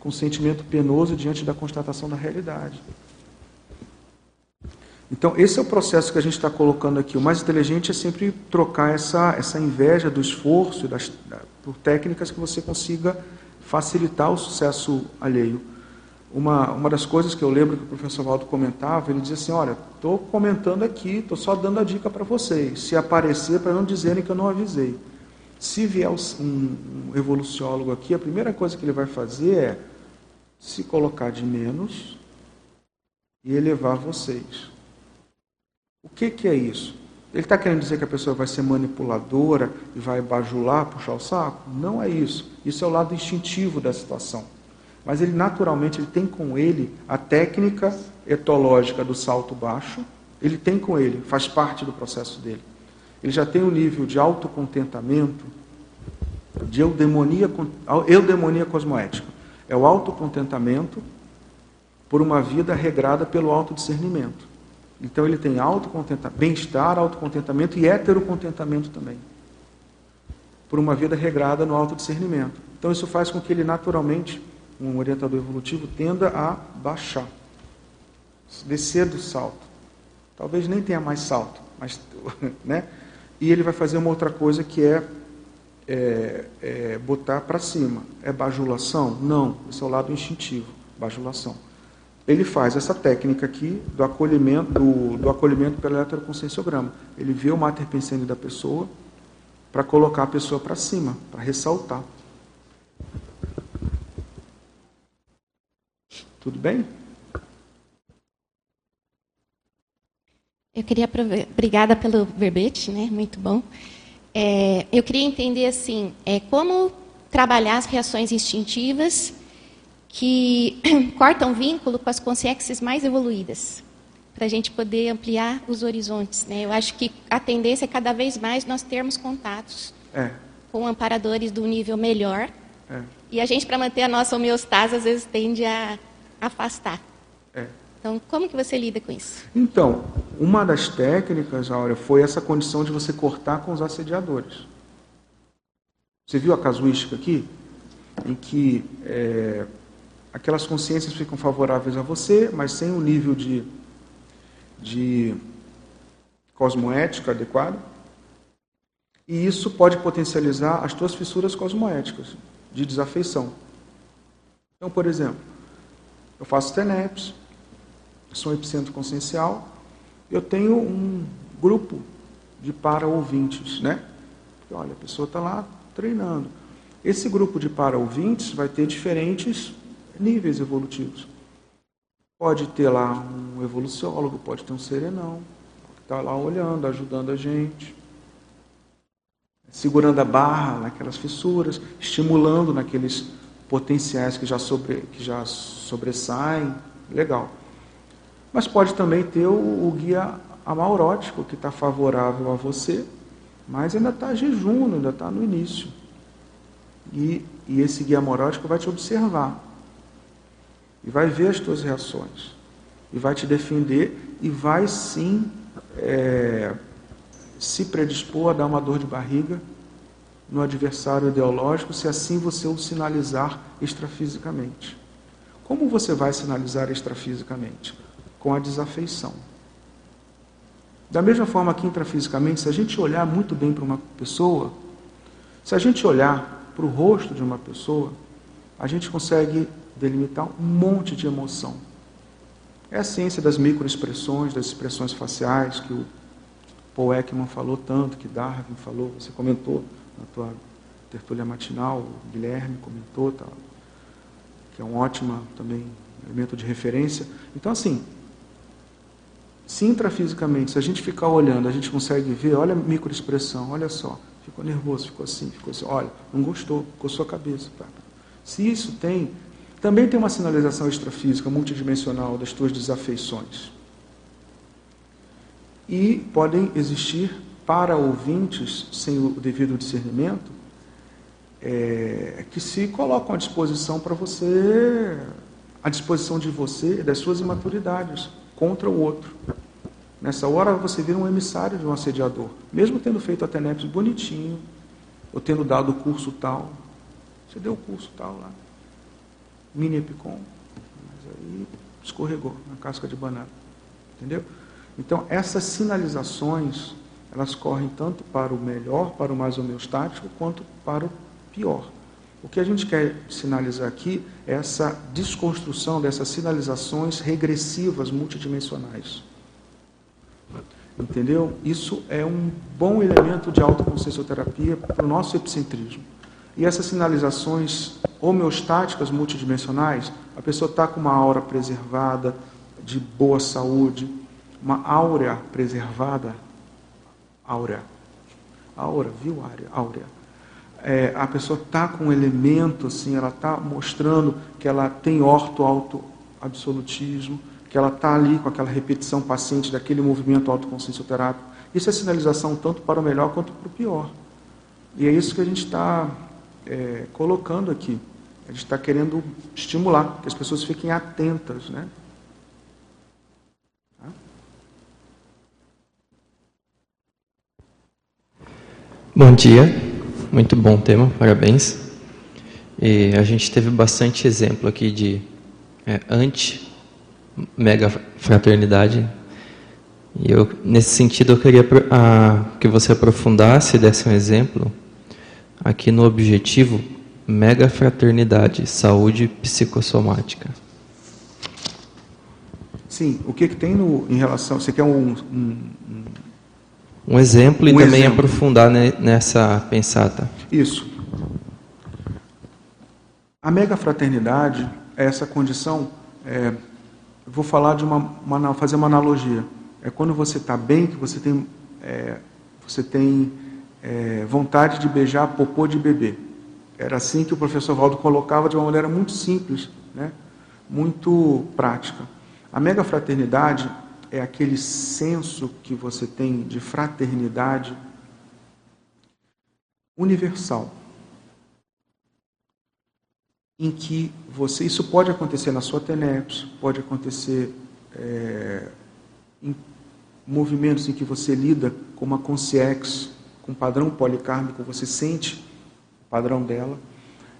com sentimento penoso diante da constatação da realidade. Então, esse é o processo que a gente está colocando aqui. O mais inteligente é sempre trocar essa, essa inveja do esforço das, por técnicas que você consiga facilitar o sucesso alheio. Uma, uma das coisas que eu lembro que o professor Valdo comentava, ele dizia assim: Olha, estou comentando aqui, estou só dando a dica para vocês. Se aparecer, para não dizerem que eu não avisei. Se vier um, um evoluciólogo aqui, a primeira coisa que ele vai fazer é se colocar de menos e elevar vocês. O que, que é isso? Ele está querendo dizer que a pessoa vai ser manipuladora e vai bajular, puxar o saco? Não é isso. Isso é o lado instintivo da situação. Mas ele naturalmente ele tem com ele a técnica etológica do salto baixo. Ele tem com ele, faz parte do processo dele. Ele já tem um nível de autocontentamento, de eudemonia, eudemonia cosmoética. É o autocontentamento por uma vida regrada pelo autodiscernimento. Então ele tem autocontentamento, bem-estar, autocontentamento e heterocontentamento também. Por uma vida regrada no autodiscernimento. Então isso faz com que ele naturalmente, um orientador evolutivo, tenda a baixar, descer do salto. Talvez nem tenha mais salto, mas, né? E ele vai fazer uma outra coisa que é é, é botar para cima. É bajulação? Não, esse é o lado instintivo, bajulação. Ele faz essa técnica aqui do acolhimento, do, do acolhimento pelo eletroconscienciograma. Ele vê o mater pensando da pessoa para colocar a pessoa para cima, para ressaltar. Tudo bem? Eu queria obrigada pelo verbete, né? Muito bom. É, eu queria entender assim, é, como trabalhar as reações instintivas que cortam vínculo com as consciências mais evoluídas, para a gente poder ampliar os horizontes. Né? Eu acho que a tendência é cada vez mais nós termos contatos é. com amparadores do nível melhor. É. E a gente, para manter a nossa homeostase, às vezes tende a afastar. É. Então, como que você lida com isso? Então, uma das técnicas, Áurea, foi essa condição de você cortar com os assediadores. Você viu a casuística aqui? Em que é, aquelas consciências ficam favoráveis a você, mas sem o um nível de, de cosmoética adequado. E isso pode potencializar as tuas fissuras cosmoéticas, de desafeição. Então, por exemplo, eu faço TENEPS, sou um epicentro consciencial, eu tenho um grupo de para-ouvintes, né? Olha, a pessoa está lá treinando. Esse grupo de para-ouvintes vai ter diferentes níveis evolutivos. Pode ter lá um evoluciólogo, pode ter um serenão, que está lá olhando, ajudando a gente, segurando a barra naquelas fissuras, estimulando naqueles potenciais que já, sobre, que já sobressaem. Legal. Mas pode também ter o, o guia amaurótico, que está favorável a você, mas ainda está jejum, ainda está no início. E, e esse guia amaurótico vai te observar. E vai ver as tuas reações. E vai te defender e vai sim é, se predispor a dar uma dor de barriga no adversário ideológico, se assim você o sinalizar extrafisicamente. Como você vai sinalizar extrafisicamente? com a desafeição. Da mesma forma que intrafisicamente, se a gente olhar muito bem para uma pessoa, se a gente olhar para o rosto de uma pessoa, a gente consegue delimitar um monte de emoção. É a ciência das microexpressões, das expressões faciais, que o Paul Ekman falou tanto, que Darwin falou, você comentou na tua tertúlia matinal, o Guilherme comentou, tá, que é um ótimo também elemento de referência. Então, assim, se intrafisicamente, se a gente ficar olhando, a gente consegue ver, olha a microexpressão, olha só, ficou nervoso, ficou assim, ficou assim, olha, não gostou, coçou a cabeça. Se isso tem, também tem uma sinalização extrafísica multidimensional das tuas desafeições. E podem existir para ouvintes sem o devido discernimento é, que se colocam à disposição para você, à disposição de você, das suas imaturidades contra o outro. Nessa hora você vira um emissário de um assediador, mesmo tendo feito a TENEPS bonitinho, ou tendo dado o curso tal. Você deu o curso tal lá, mini epicom, mas aí escorregou na casca de banana. Entendeu? Então, essas sinalizações, elas correm tanto para o melhor, para o mais homeostático, quanto para o pior. O que a gente quer sinalizar aqui é essa desconstrução dessas sinalizações regressivas multidimensionais. Entendeu? Isso é um bom elemento de autoconsciencioterapia para o nosso epicentrismo. E essas sinalizações homeostáticas multidimensionais, a pessoa está com uma aura preservada, de boa saúde, uma áurea preservada, áurea, aura, viu áurea, é, a pessoa está com um elemento, assim, ela está mostrando que ela tem orto-auto-absolutismo, que ela está ali com aquela repetição paciente daquele movimento autoconsciencioterápico. Isso é sinalização tanto para o melhor quanto para o pior. E é isso que a gente está é, colocando aqui. A gente está querendo estimular, que as pessoas fiquem atentas, né? Bom dia. Muito bom tema, parabéns. E a gente teve bastante exemplo aqui de é, anti-mega fraternidade. E eu, nesse sentido, eu queria a, que você aprofundasse e desse um exemplo aqui no objetivo mega fraternidade, saúde psicossomática. Sim, o que, que tem no, em relação. Você quer um. Um, um exemplo um e também exemplo. aprofundar nessa pensata. Isso. A mega fraternidade é essa condição. É, vou falar de uma, uma, fazer uma analogia. É quando você está bem, que você tem, é, você tem é, vontade de beijar popô de bebê. Era assim que o professor Valdo colocava de uma maneira muito simples, né? muito prática. A mega fraternidade é aquele senso que você tem de fraternidade universal. Em que você. Isso pode acontecer na sua TENEPS, pode acontecer é, em movimentos em que você lida com uma consciex, com um padrão policármico, você sente o padrão dela.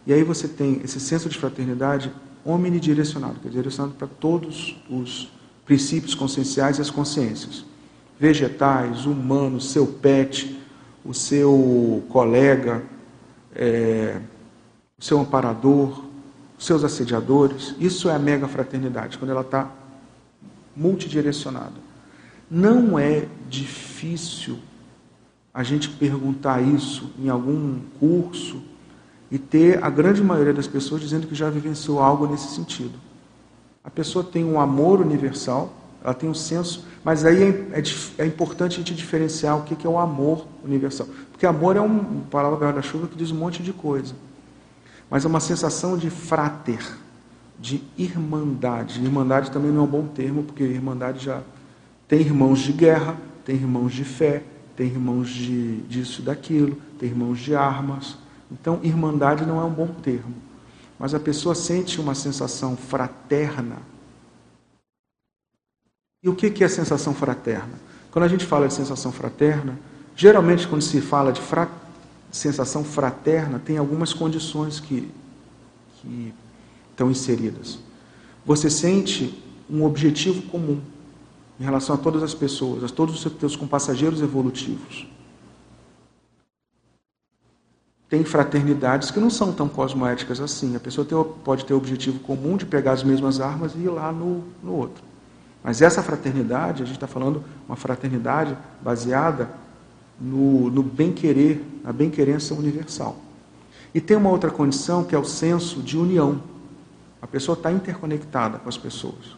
E aí você tem esse senso de fraternidade omnidirecionado, que é direcionado para todos os princípios conscienciais e as consciências. Vegetais, humanos, seu pet, o seu colega, é, o seu amparador, os seus assediadores. Isso é a mega fraternidade, quando ela está multidirecionada. Não é difícil a gente perguntar isso em algum curso e ter a grande maioria das pessoas dizendo que já vivenciou algo nesse sentido. A pessoa tem um amor universal, ela tem um senso, mas aí é, é, é importante a gente diferenciar o que, que é o amor universal. Porque amor é uma palavra guarda-chuva que diz um monte de coisa. Mas é uma sensação de frater, de irmandade. Irmandade também não é um bom termo, porque irmandade já tem irmãos de guerra, tem irmãos de fé, tem irmãos de disso e daquilo, tem irmãos de armas. Então, irmandade não é um bom termo. Mas a pessoa sente uma sensação fraterna. E o que é a sensação fraterna? Quando a gente fala de sensação fraterna, geralmente quando se fala de fra... sensação fraterna, tem algumas condições que, que estão inseridas. Você sente um objetivo comum em relação a todas as pessoas, a todos os seus compassageiros evolutivos. Tem fraternidades que não são tão cosmoéticas assim. A pessoa tem, pode ter o objetivo comum de pegar as mesmas armas e ir lá no, no outro. Mas essa fraternidade, a gente está falando uma fraternidade baseada no, no bem-querer, na bem-querença universal. E tem uma outra condição que é o senso de união. A pessoa está interconectada com as pessoas.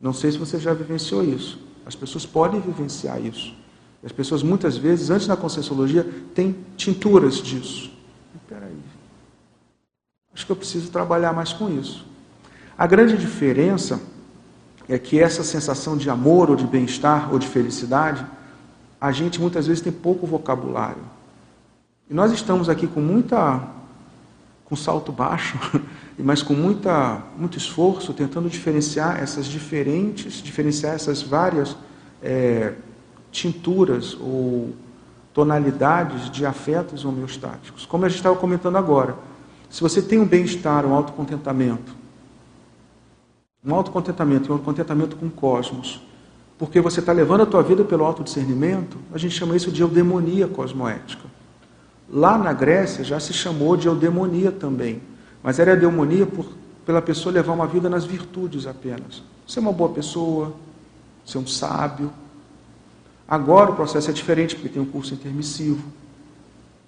Não sei se você já vivenciou isso. As pessoas podem vivenciar isso. As pessoas muitas vezes, antes da Conscienciologia, têm tinturas disso. Espera aí. Acho que eu preciso trabalhar mais com isso. A grande diferença é que essa sensação de amor ou de bem-estar ou de felicidade, a gente muitas vezes tem pouco vocabulário. E nós estamos aqui com muita com salto baixo, mas com muita, muito esforço, tentando diferenciar essas diferentes, diferenciar essas várias é, tinturas ou tonalidades de afetos homeostáticos. Como a gente estava comentando agora, se você tem um bem-estar, um autocontentamento, um autocontentamento e um contentamento com o cosmos, porque você está levando a tua vida pelo autodiscernimento, a gente chama isso de eudemonia cosmoética. Lá na Grécia já se chamou de eudemonia também, mas era eudemonia por, pela pessoa levar uma vida nas virtudes apenas. Ser uma boa pessoa, ser um sábio, Agora o processo é diferente, porque tem um curso intermissivo,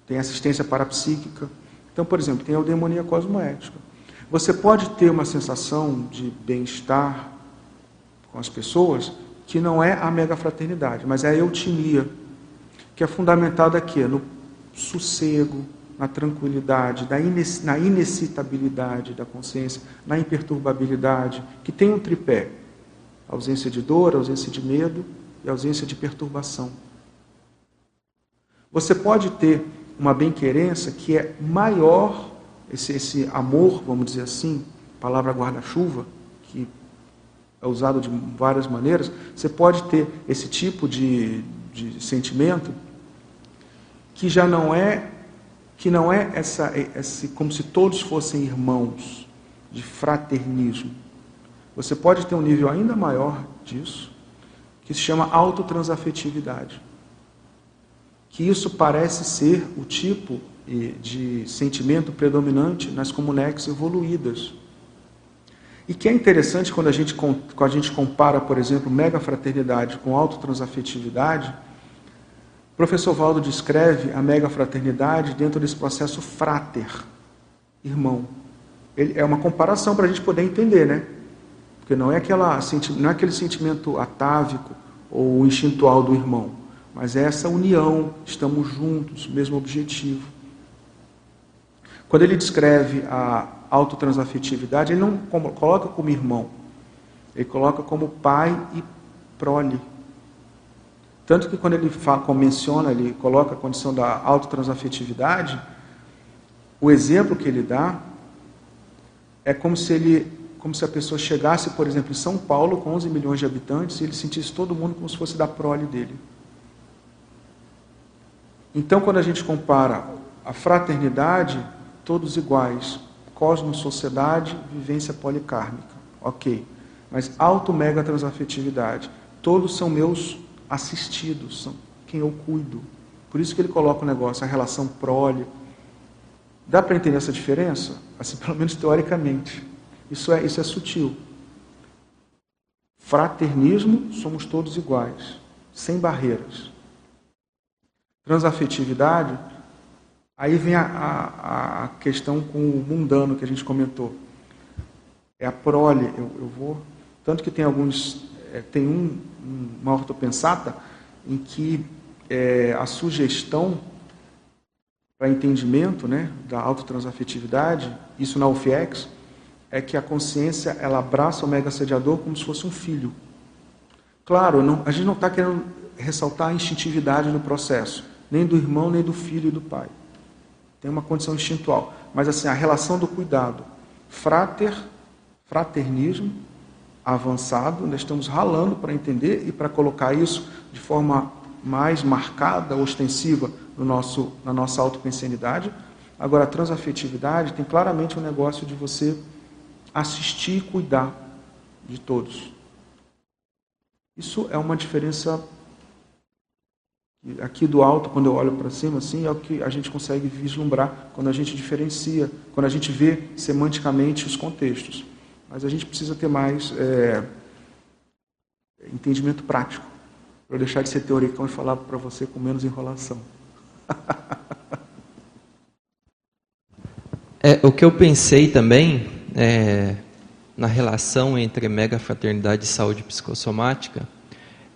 tem assistência parapsíquica. Então, por exemplo, tem a eudemonia cosmoética. Você pode ter uma sensação de bem-estar com as pessoas que não é a mega fraternidade, mas é a eutimia, que é fundamentada aqui, no sossego, na tranquilidade, na inexcitabilidade da consciência, na imperturbabilidade, que tem um tripé: ausência de dor, ausência de medo e ausência de perturbação. Você pode ter uma bem-querença que é maior, esse, esse amor, vamos dizer assim, palavra guarda-chuva, que é usado de várias maneiras, você pode ter esse tipo de, de sentimento que já não é que não é essa, esse como se todos fossem irmãos de fraternismo. Você pode ter um nível ainda maior disso, que se chama autotransafetividade. que isso parece ser o tipo de sentimento predominante nas comunidades evoluídas. E que é interessante quando a gente, quando a gente compara, por exemplo, mega fraternidade com autotransafetividade, o professor Valdo descreve a mega fraternidade dentro desse processo frater, irmão. Ele, é uma comparação para a gente poder entender, né? Porque não é, aquela, não é aquele sentimento atávico ou instintual do irmão, mas é essa união, estamos juntos, mesmo objetivo. Quando ele descreve a autotransafetividade, ele não coloca como irmão, ele coloca como pai e prole. Tanto que quando ele fala, menciona, ele coloca a condição da autotransafetividade, o exemplo que ele dá é como se ele, como se a pessoa chegasse, por exemplo, em São Paulo com 11 milhões de habitantes e ele sentisse todo mundo como se fosse da prole dele. Então, quando a gente compara a fraternidade, todos iguais, cosmos, sociedade, vivência policármica. Ok. Mas auto-mega transafetividade. Todos são meus assistidos, são quem eu cuido. Por isso que ele coloca o negócio, a relação prole. Dá para entender essa diferença? Assim, pelo menos teoricamente. Isso é, isso é sutil. Fraternismo, somos todos iguais, sem barreiras. Transafetividade, Aí vem a, a, a, questão com o mundano que a gente comentou. É a prole, eu, eu vou. Tanto que tem alguns. É, tem um, uma ortopensata em que é, a sugestão para entendimento né, da autotransafetividade, isso na UFIEX, é que a consciência ela abraça o mega sediador como se fosse um filho. Claro, não, a gente não está querendo ressaltar a instintividade no processo, nem do irmão, nem do filho e do pai tem uma condição instintual. Mas assim, a relação do cuidado, frater, fraternismo avançado, nós estamos ralando para entender e para colocar isso de forma mais marcada, ostensiva no nosso, na nossa autopensenidade. Agora, a transafetividade tem claramente um negócio de você assistir e cuidar de todos. Isso é uma diferença Aqui do alto, quando eu olho para cima, assim, é o que a gente consegue vislumbrar quando a gente diferencia, quando a gente vê semanticamente os contextos. Mas a gente precisa ter mais é, entendimento prático, para deixar de ser teoricão e falar para você com menos enrolação. é, o que eu pensei também é, na relação entre mega fraternidade e saúde psicossomática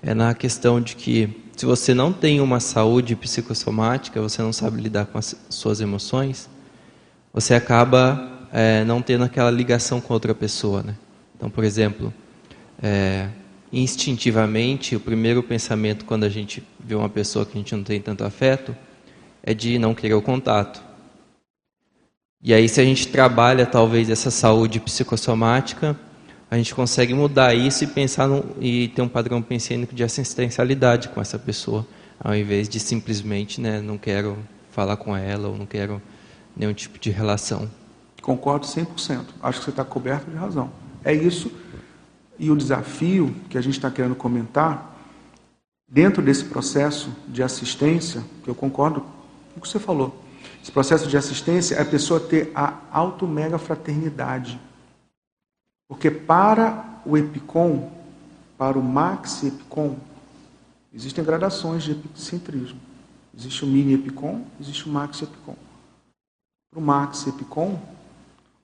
é na questão de que se você não tem uma saúde psicossomática, você não sabe lidar com as suas emoções, você acaba é, não tendo aquela ligação com outra pessoa. Né? Então, por exemplo, é, instintivamente, o primeiro pensamento quando a gente vê uma pessoa que a gente não tem tanto afeto é de não querer o contato. E aí, se a gente trabalha talvez essa saúde psicossomática, a gente consegue mudar isso e pensar no, e ter um padrão pensênico de assistencialidade com essa pessoa, ao invés de simplesmente, né, não quero falar com ela ou não quero nenhum tipo de relação. Concordo 100%. Acho que você está coberto de razão. É isso. E o desafio que a gente está querendo comentar, dentro desse processo de assistência, que eu concordo com o que você falou, esse processo de assistência é a pessoa ter a auto-mega fraternidade porque para o epicom, para o maxi epicom, existem gradações de epicentrismo. Existe o mini epicom, existe o maxi epicom. Para o maxi epicom,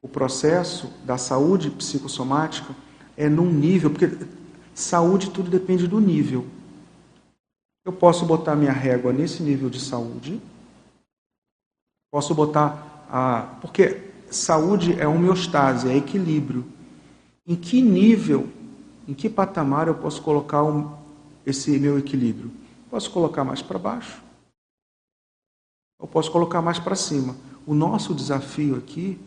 o processo da saúde psicossomática é num nível, porque saúde tudo depende do nível. Eu posso botar minha régua nesse nível de saúde, posso botar a. Porque saúde é homeostase, é equilíbrio. Em que nível, em que patamar eu posso colocar um, esse meu equilíbrio? Posso colocar mais para baixo? Ou posso colocar mais para cima? O nosso desafio aqui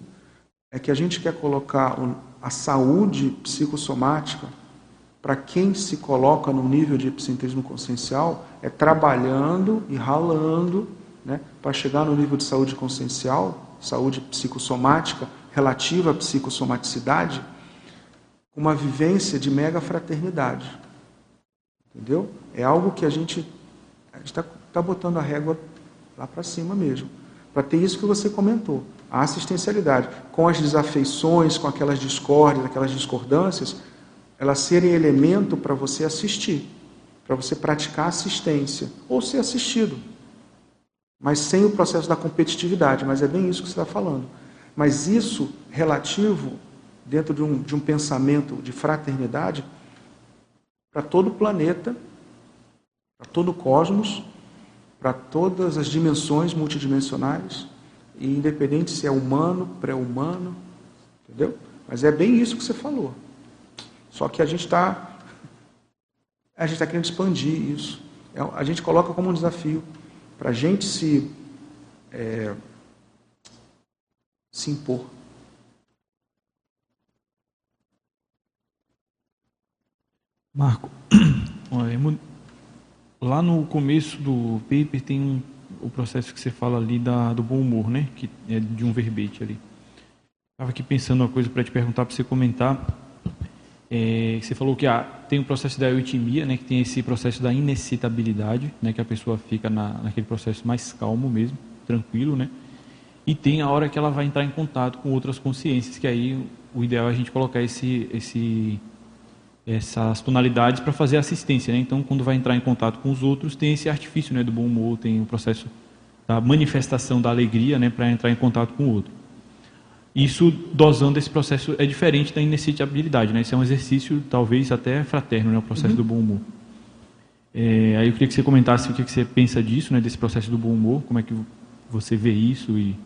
é que a gente quer colocar a saúde psicossomática para quem se coloca no nível de epicentrismo consciencial é trabalhando e ralando né, para chegar no nível de saúde consciencial, saúde psicossomática relativa à psicossomaticidade, uma vivência de mega fraternidade. Entendeu? É algo que a gente está tá botando a régua lá para cima mesmo. Para ter isso que você comentou, a assistencialidade. Com as desafeições, com aquelas discórdias, aquelas discordâncias, elas serem elemento para você assistir, para você praticar assistência, ou ser assistido. Mas sem o processo da competitividade, mas é bem isso que você está falando. Mas isso relativo, dentro de um, de um pensamento de fraternidade, para todo o planeta, para todo o cosmos, para todas as dimensões multidimensionais, e independente se é humano, pré-humano, entendeu? Mas é bem isso que você falou. Só que a gente está a gente está querendo expandir isso. É, a gente coloca como um desafio para a gente se é, se impor. Marco, lá no começo do paper tem um, o processo que você fala ali da, do bom humor, né? Que é de um verbete ali. Estava aqui pensando uma coisa para te perguntar, para você comentar. É, você falou que ah, tem o processo da eutimia, né? Que tem esse processo da inexcitabilidade, né? Que a pessoa fica na, naquele processo mais calmo mesmo, tranquilo, né? E tem a hora que ela vai entrar em contato com outras consciências, que aí o ideal é a gente colocar esse, esse, essas tonalidades para fazer assistência. Né? Então, quando vai entrar em contato com os outros, tem esse artifício né, do bom humor, tem o processo da manifestação da alegria né, para entrar em contato com o outro. Isso, dosando esse processo, é diferente da inexcitabilidade. Né? Isso é um exercício, talvez, até fraterno, né, o processo uhum. do bom humor. É, aí eu queria que você comentasse o que, que você pensa disso, né, desse processo do bom humor, como é que você vê isso e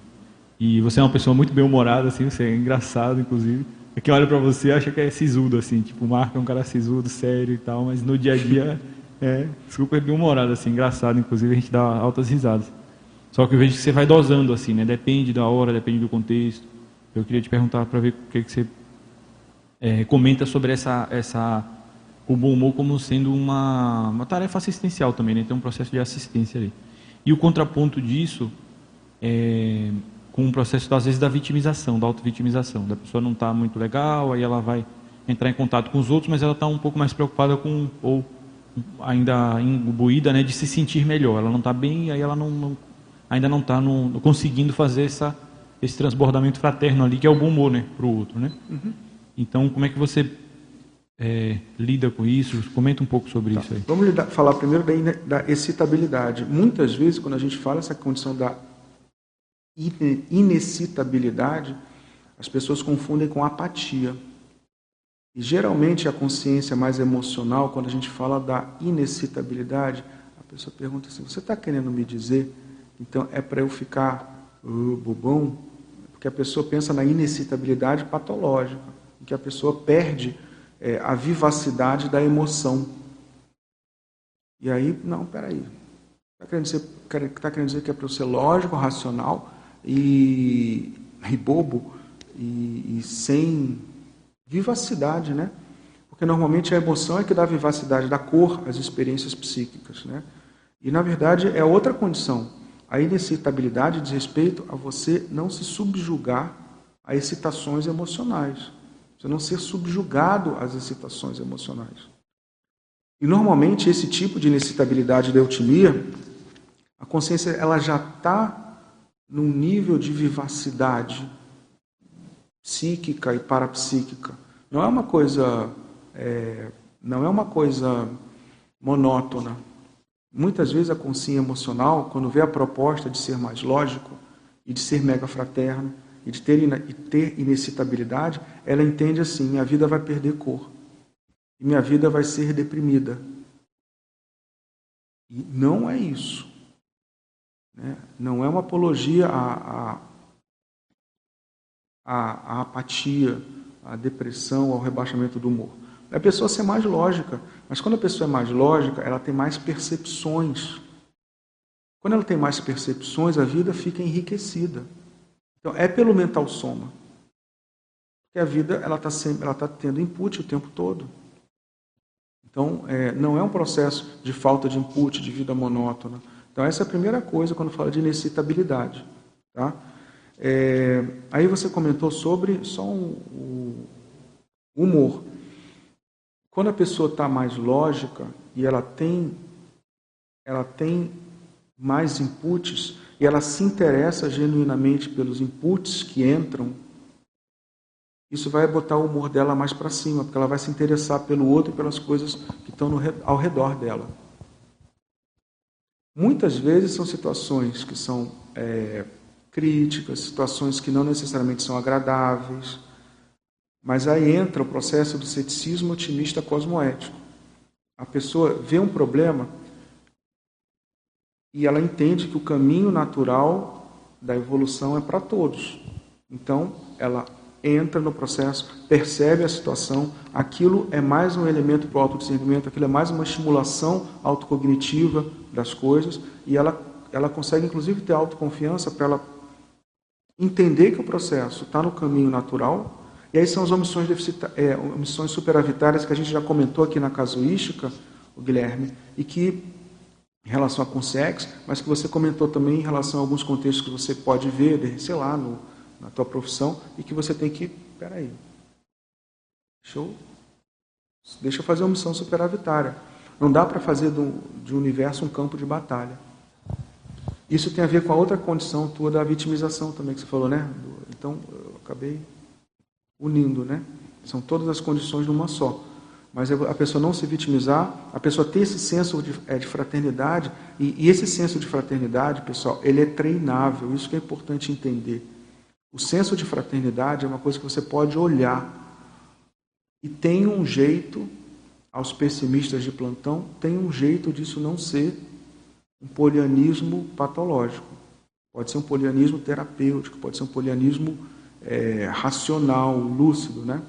e você é uma pessoa muito bem-humorada, assim, você é engraçado, inclusive. Quem olha para você acha que é sisudo, assim, tipo, o Marco é um cara sisudo, sério e tal, mas no dia a dia é super bem-humorado, assim, engraçado, inclusive a gente dá altas risadas. Só que eu vejo que você vai dosando, assim, né? Depende da hora, depende do contexto. Eu queria te perguntar para ver o que, que você é, comenta sobre essa, essa, o bom humor como sendo uma, uma tarefa assistencial também, né? Tem um processo de assistência ali. E o contraponto disso é com um processo, às vezes, da vitimização, da auto-vitimização. Da pessoa não está muito legal, aí ela vai entrar em contato com os outros, mas ela está um pouco mais preocupada com, ou ainda imbuída né, de se sentir melhor. Ela não está bem, aí ela não, não ainda não está conseguindo fazer essa, esse transbordamento fraterno ali, que é o bom humor né, para o outro. Né? Uhum. Então, como é que você é, lida com isso? Comenta um pouco sobre tá. isso aí. Vamos lidar, falar primeiro da, da excitabilidade. Muitas vezes, quando a gente fala essa condição da inexcitabilidade, as pessoas confundem com apatia. E geralmente a consciência mais emocional, quando a gente fala da inexcitabilidade, a pessoa pergunta assim: Você está querendo me dizer, então é para eu ficar uh, bobão? Porque a pessoa pensa na inexcitabilidade patológica, que a pessoa perde é, a vivacidade da emoção. E aí, não, peraí. Está querendo, dizer, tá querendo dizer que é para eu ser lógico, racional, e, e bobo e, e sem vivacidade, né? Porque normalmente a emoção é que dá vivacidade, dá cor às experiências psíquicas, né? E na verdade é outra condição. A inexcitabilidade diz respeito a você não se subjugar a excitações emocionais. Você não ser subjugado às excitações emocionais. E normalmente esse tipo de inexcitabilidade da eutimia, a consciência ela já está num nível de vivacidade psíquica e parapsíquica. Não é uma coisa, é, não é uma coisa monótona. Muitas vezes a consciência emocional, quando vê a proposta de ser mais lógico e de ser mega fraterno e de ter, e ter inexcitabilidade, ela entende assim: minha vida vai perder cor e minha vida vai ser deprimida. E não é isso. Né? Não é uma apologia à, à, à, à apatia, à depressão, ao rebaixamento do humor. É a pessoa ser mais lógica. Mas quando a pessoa é mais lógica, ela tem mais percepções. Quando ela tem mais percepções, a vida fica enriquecida. Então, é pelo mental soma. Porque a vida ela está ela está tendo input o tempo todo. Então, é, não é um processo de falta de input, de vida monótona. Então, essa é a primeira coisa quando fala de necessitabilidade. Tá? É, aí você comentou sobre só um, o humor. Quando a pessoa está mais lógica e ela tem ela tem mais inputs e ela se interessa genuinamente pelos inputs que entram, isso vai botar o humor dela mais para cima, porque ela vai se interessar pelo outro e pelas coisas que estão ao redor dela. Muitas vezes são situações que são é, críticas, situações que não necessariamente são agradáveis, mas aí entra o processo do ceticismo otimista cosmoético. A pessoa vê um problema e ela entende que o caminho natural da evolução é para todos. Então, ela entra no processo, percebe a situação, aquilo é mais um elemento para o autodiscernimento, aquilo é mais uma estimulação autocognitiva das coisas, e ela, ela consegue inclusive ter autoconfiança para ela entender que o processo está no caminho natural, e aí são as omissões, é, omissões superavitárias que a gente já comentou aqui na casuística, o Guilherme, e que em relação a consex, mas que você comentou também em relação a alguns contextos que você pode ver, sei lá, no, na tua profissão e que você tem que, peraí, eu, deixa eu fazer uma missão superavitária. Não dá para fazer do, de um universo um campo de batalha. Isso tem a ver com a outra condição tua da vitimização também que você falou, né? Então, eu acabei unindo, né? São todas as condições numa só. Mas a pessoa não se vitimizar, a pessoa ter esse senso de, é, de fraternidade, e, e esse senso de fraternidade, pessoal, ele é treinável, isso que é importante entender. O senso de fraternidade é uma coisa que você pode olhar. E tem um jeito, aos pessimistas de plantão, tem um jeito disso não ser um polianismo patológico. Pode ser um polianismo terapêutico, pode ser um polianismo é, racional, lúcido, né?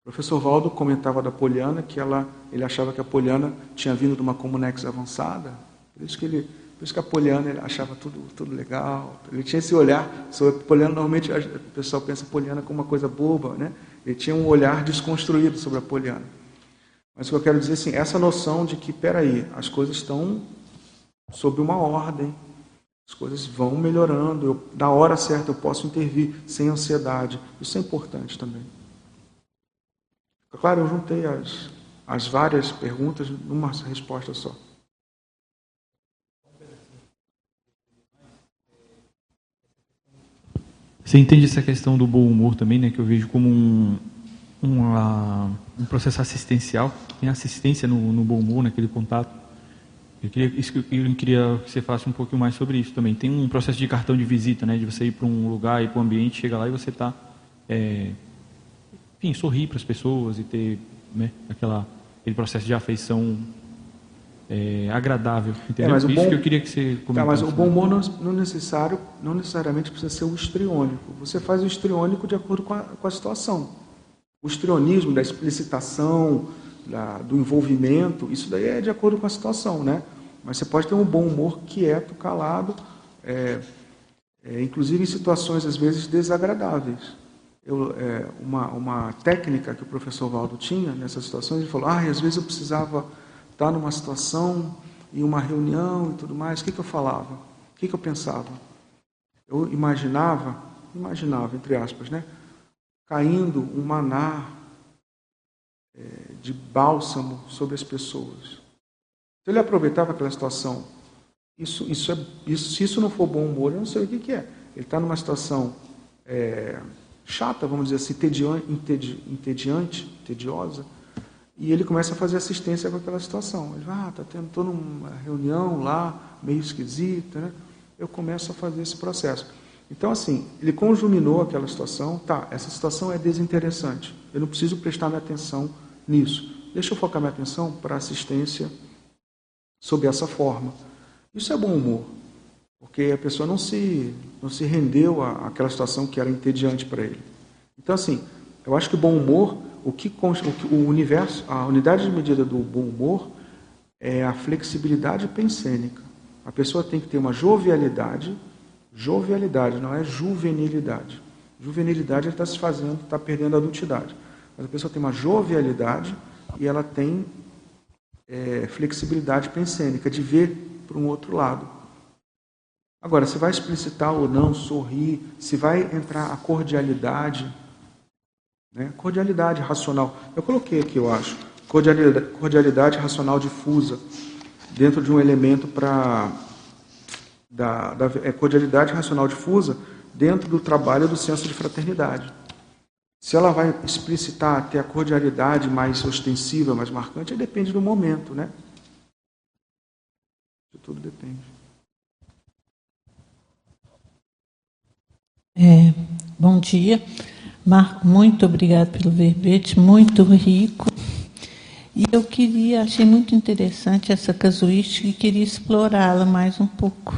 O professor Valdo comentava da Poliana que ela, ele achava que a Poliana tinha vindo de uma comunex avançada, por isso que ele por isso que a Poliana ele achava tudo, tudo legal. Ele tinha esse olhar sobre Poliana. Normalmente o pessoal pensa Poliana como uma coisa boba, né? Ele tinha um olhar desconstruído sobre a Poliana. Mas o que eu quero dizer assim, essa noção de que, peraí, as coisas estão sob uma ordem, as coisas vão melhorando, eu, na hora certa eu posso intervir sem ansiedade. Isso é importante também. Claro, eu juntei as, as várias perguntas numa resposta só. Você entende essa questão do bom humor também, né? Que eu vejo como um, uma, um processo assistencial, tem assistência no, no bom humor, naquele contato. Eu queria, eu queria que você falasse um pouquinho mais sobre isso também. Tem um processo de cartão de visita, né? De você ir para um lugar, ir para um ambiente, chega lá e você está, é, enfim, sorrir para as pessoas e ter, né? Aquela, aquele processo de afeição é, agradável. Entendeu? É, mas Isso bom... que eu queria que você comentasse. Tá, mas o bom humor não, não, necessário, não necessariamente precisa ser o histriônico. Você faz o histriônico de acordo com a, com a situação. O histrionismo da explicitação, da, do envolvimento, isso daí é de acordo com a situação, né? Mas você pode ter um bom humor quieto, calado, é, é, inclusive em situações às vezes desagradáveis. Eu, é, uma, uma técnica que o professor Valdo tinha nessas situações, ele falou: ah, às vezes eu precisava estar numa situação, em uma reunião e tudo mais, o que, que eu falava? O que, que eu pensava? Eu imaginava, imaginava, entre aspas, né? Caindo um maná de bálsamo sobre as pessoas. Então, ele aproveitava aquela situação. Isso, isso é, isso, se isso não for bom humor, eu não sei o que, que é. Ele está numa situação é, chata, vamos dizer assim, entediante, tediosa e ele começa a fazer assistência com aquela situação. Ele vai, ah, está tendo toda uma reunião lá, meio esquisita, né? Eu começo a fazer esse processo. Então, assim, ele conjuminou aquela situação, tá, essa situação é desinteressante, eu não preciso prestar minha atenção nisso. Deixa eu focar minha atenção para assistência sob essa forma. Isso é bom humor, porque a pessoa não se, não se rendeu à, àquela situação que era entediante para ele. Então, assim, eu acho que bom humor o que, o universo, a unidade de medida do bom humor é a flexibilidade pensênica. A pessoa tem que ter uma jovialidade, jovialidade, não é juvenilidade. Juvenilidade está se fazendo, está perdendo a adultidade. Mas a pessoa tem uma jovialidade e ela tem é, flexibilidade pensênica, de ver para um outro lado. Agora, se vai explicitar ou não, sorrir, se vai entrar a cordialidade, né? Cordialidade racional. Eu coloquei aqui, eu acho. Cordialidade, cordialidade racional difusa. dentro de um elemento para da, da é, cordialidade racional difusa dentro do trabalho do senso de fraternidade. Se ela vai explicitar ter a cordialidade mais ostensiva, mais marcante, depende do momento, né? Tudo depende. É, bom dia. Marco, muito obrigado pelo verbete, muito rico. E eu queria, achei muito interessante essa casuística e queria explorá-la mais um pouco.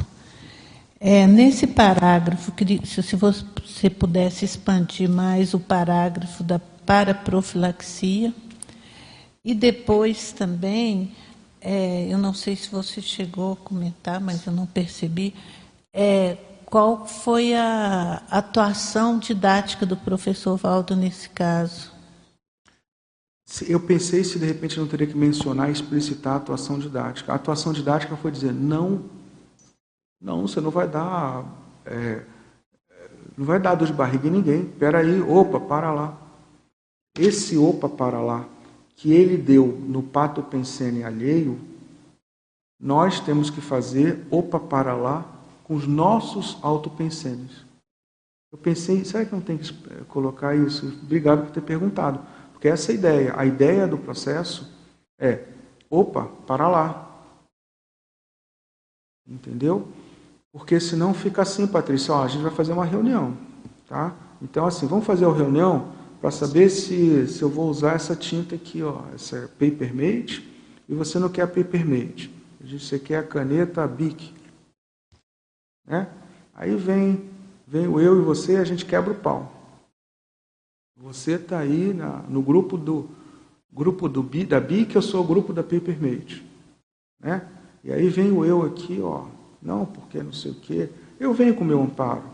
É, nesse parágrafo, se você pudesse expandir mais o parágrafo da paraprofilaxia, e depois também, é, eu não sei se você chegou a comentar, mas eu não percebi, é, qual foi a atuação didática do professor Valdo nesse caso? Eu pensei se de repente não teria que mencionar e explicitar a atuação didática. A atuação didática foi dizer não, não, você não vai dar, é, não vai dar dor de barriga em ninguém. Espera aí, opa, para lá. Esse opa, para lá, que ele deu no pato pensene alheio, nós temos que fazer opa, para lá com os nossos autopensenes. Eu pensei, será que não tem que eh, colocar isso? Obrigado por ter perguntado. Porque essa é a ideia. A ideia do processo é, opa, para lá. Entendeu? Porque senão fica assim, Patrícia, ó, a gente vai fazer uma reunião. Tá? Então, assim, vamos fazer uma reunião para saber se, se eu vou usar essa tinta aqui, ó, essa Papermate, e você não quer a Papermate. Você quer a caneta Bic. Né? Aí vem, vem o eu e você, a gente quebra o pau. Você está aí na, no grupo do grupo do da BIC, eu sou o grupo da Papermate. Né? E aí vem o eu aqui, ó, não, porque não sei o quê. Eu venho com meu amparo.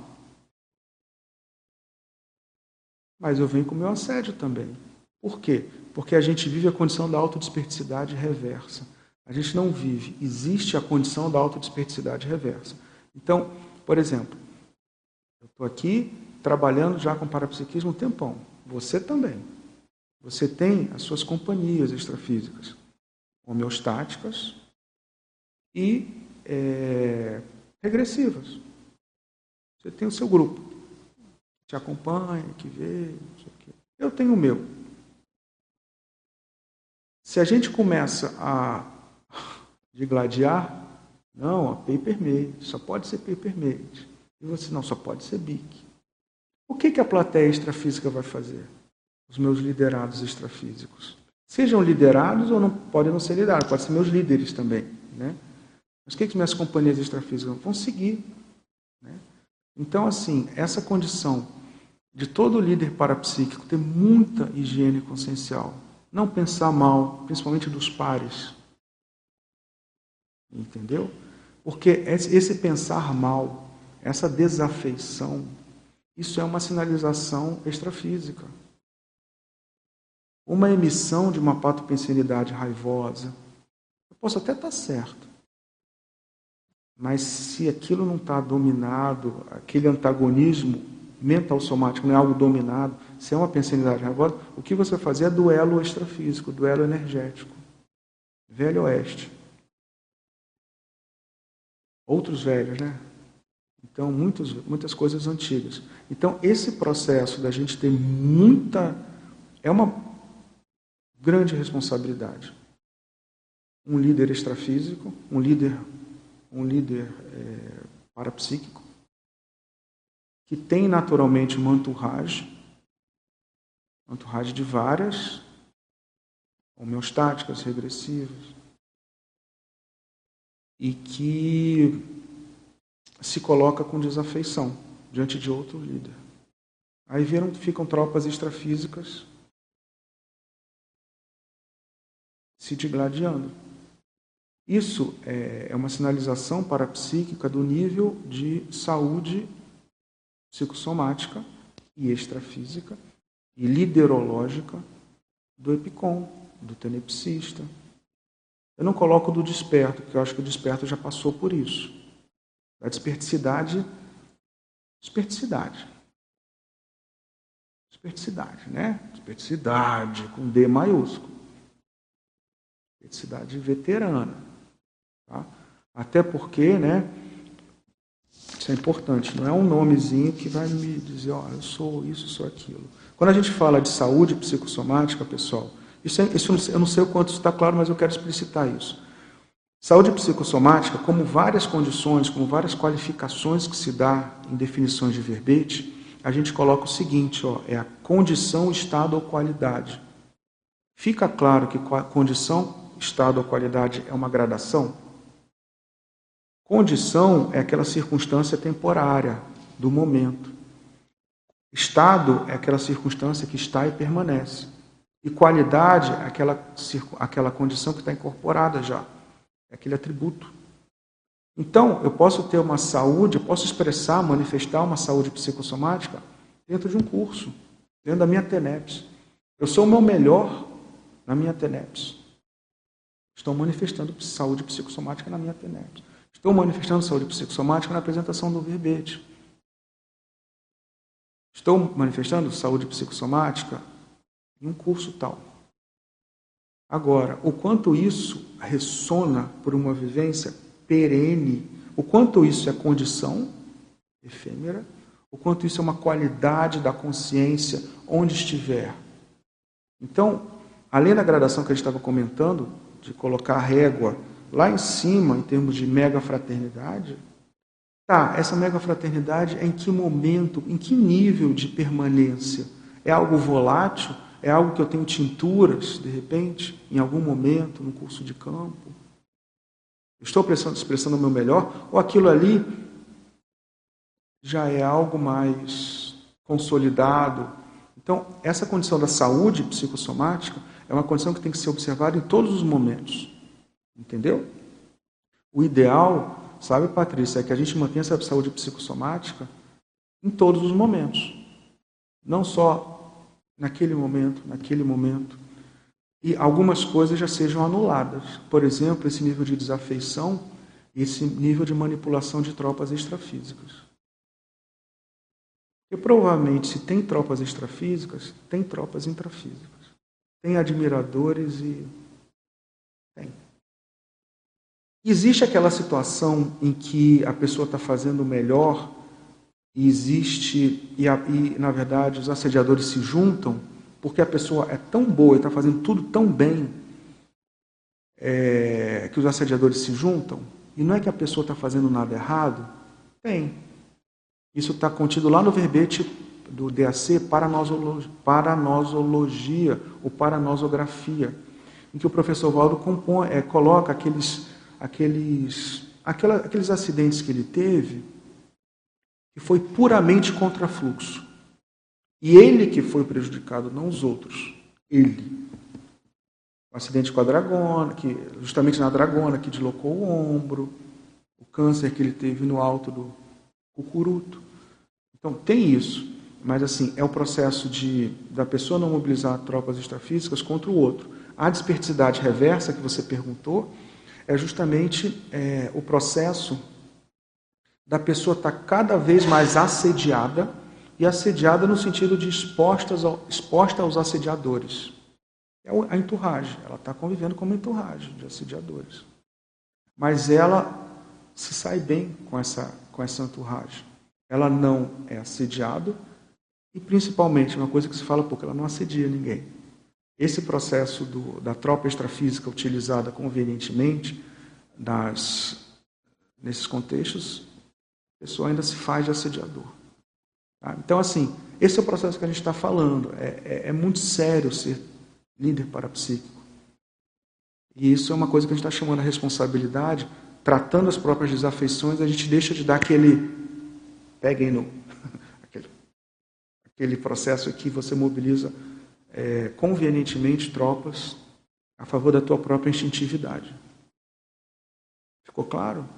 Mas eu venho com meu assédio também. Por quê? Porque a gente vive a condição da autodesperticidade reversa. A gente não vive, existe a condição da autodesperticidade reversa. Então, por exemplo, eu estou aqui trabalhando já com parapsiquismo um tempão. Você também. Você tem as suas companhias extrafísicas, homeostáticas e é, regressivas. Você tem o seu grupo, que te acompanha, que vê. Eu tenho o meu. Se a gente começa a digladiar, não, a papermate, só pode ser papermate. E você, não, só pode ser BIC. O que, que a plateia extrafísica vai fazer? Os meus liderados extrafísicos. Sejam liderados ou não podem não ser liderados, podem ser meus líderes também. Né? Mas o que, que minhas companhias extrafísicas vão seguir? Né? Então, assim, essa condição de todo líder parapsíquico ter muita higiene consciencial, não pensar mal, principalmente dos pares. Entendeu? Porque esse pensar mal, essa desafeição, isso é uma sinalização extrafísica. Uma emissão de uma patopensenidade raivosa, eu posso até estar certo, mas se aquilo não está dominado, aquele antagonismo mental somático não é algo dominado, se é uma pensenidade raivosa, o que você fazer é duelo extrafísico, duelo energético. Velho Oeste. Outros velhos, né? Então, muitos, muitas coisas antigas. Então, esse processo da gente ter muita. É uma grande responsabilidade. Um líder extrafísico, um líder, um líder é, parapsíquico, que tem naturalmente uma entourage, entourage de várias homeostáticas, regressivas, e que se coloca com desafeição diante de outro líder. Aí viram, ficam tropas extrafísicas se digladiando. Isso é, é uma sinalização parapsíquica do nível de saúde psicossomática e extrafísica e liderológica do epicom, do tenepsista, eu não coloco do desperto, porque eu acho que o desperto já passou por isso. A desperticidade, desperticidade. Desperticidade, né? Desperticidade com D maiúsculo. Desperticidade veterana. Tá? Até porque, né? Isso é importante, não é um nomezinho que vai me dizer, ó, oh, eu sou isso, sou aquilo. Quando a gente fala de saúde psicossomática, pessoal, isso, é, isso eu não sei o quanto está claro, mas eu quero explicitar isso. Saúde psicossomática, como várias condições, como várias qualificações que se dá em definições de verbete, a gente coloca o seguinte, ó, é a condição, estado ou qualidade. Fica claro que condição, estado ou qualidade é uma gradação? Condição é aquela circunstância temporária do momento. Estado é aquela circunstância que está e permanece. E qualidade é aquela, aquela condição que está incorporada já. É aquele atributo. Então, eu posso ter uma saúde, eu posso expressar, manifestar uma saúde psicossomática dentro de um curso, dentro da minha TENEPS. Eu sou o meu melhor na minha TENEPS. Estou manifestando saúde psicossomática na minha TENEPS. Estou manifestando saúde psicossomática na apresentação do verbete. Estou manifestando saúde psicossomática em um curso tal. Agora, o quanto isso ressona por uma vivência perene, o quanto isso é condição efêmera, o quanto isso é uma qualidade da consciência onde estiver. Então, além da gradação que a gente estava comentando, de colocar a régua lá em cima, em termos de mega fraternidade, tá, essa mega fraternidade é em que momento, em que nível de permanência? É algo volátil? É algo que eu tenho tinturas, de repente, em algum momento, no curso de campo? Estou expressando o meu melhor? Ou aquilo ali já é algo mais consolidado? Então, essa condição da saúde psicossomática é uma condição que tem que ser observada em todos os momentos. Entendeu? O ideal, sabe, Patrícia, é que a gente mantenha essa saúde psicossomática em todos os momentos. Não só naquele momento, naquele momento. E algumas coisas já sejam anuladas. Por exemplo, esse nível de desafeição esse nível de manipulação de tropas extrafísicas. Porque provavelmente, se tem tropas extrafísicas, tem tropas intrafísicas. Tem admiradores e. Tem. Existe aquela situação em que a pessoa está fazendo o melhor e existe, e, e, na verdade os assediadores se juntam, porque a pessoa é tão boa e está fazendo tudo tão bem, é, que os assediadores se juntam, e não é que a pessoa está fazendo nada errado? Tem. Isso está contido lá no verbete do DAC, paranosologia, paranosologia ou paranosografia, em que o professor Valdo compõe, é, coloca aqueles, aqueles, aquela, aqueles acidentes que ele teve, que foi puramente contra fluxo. E ele que foi prejudicado, não os outros. Ele. O acidente com a dragona, que justamente na dragona, que deslocou o ombro, o câncer que ele teve no alto do cucuruto. Então tem isso, mas assim, é o processo de da pessoa não mobilizar tropas extrafísicas contra o outro. A desperticidade reversa que você perguntou é justamente é, o processo da pessoa estar tá cada vez mais assediada, e assediada no sentido de expostas ao, exposta aos assediadores. É a enturragem, ela está convivendo com uma enturragem de assediadores. Mas ela se sai bem com essa, com essa enturragem. Ela não é assediada e, principalmente, uma coisa que se fala pouco, ela não assedia ninguém. Esse processo do, da tropa extrafísica utilizada convenientemente nas, nesses contextos a pessoa ainda se faz de assediador. Tá? Então, assim, esse é o processo que a gente está falando. É, é, é, muito sério ser líder parapsíquico. E isso é uma coisa que a gente está chamando a responsabilidade, tratando as próprias desafeições, a gente deixa de dar aquele. Peguem no. aquele, aquele processo que você mobiliza é, convenientemente tropas a favor da tua própria instintividade. Ficou claro?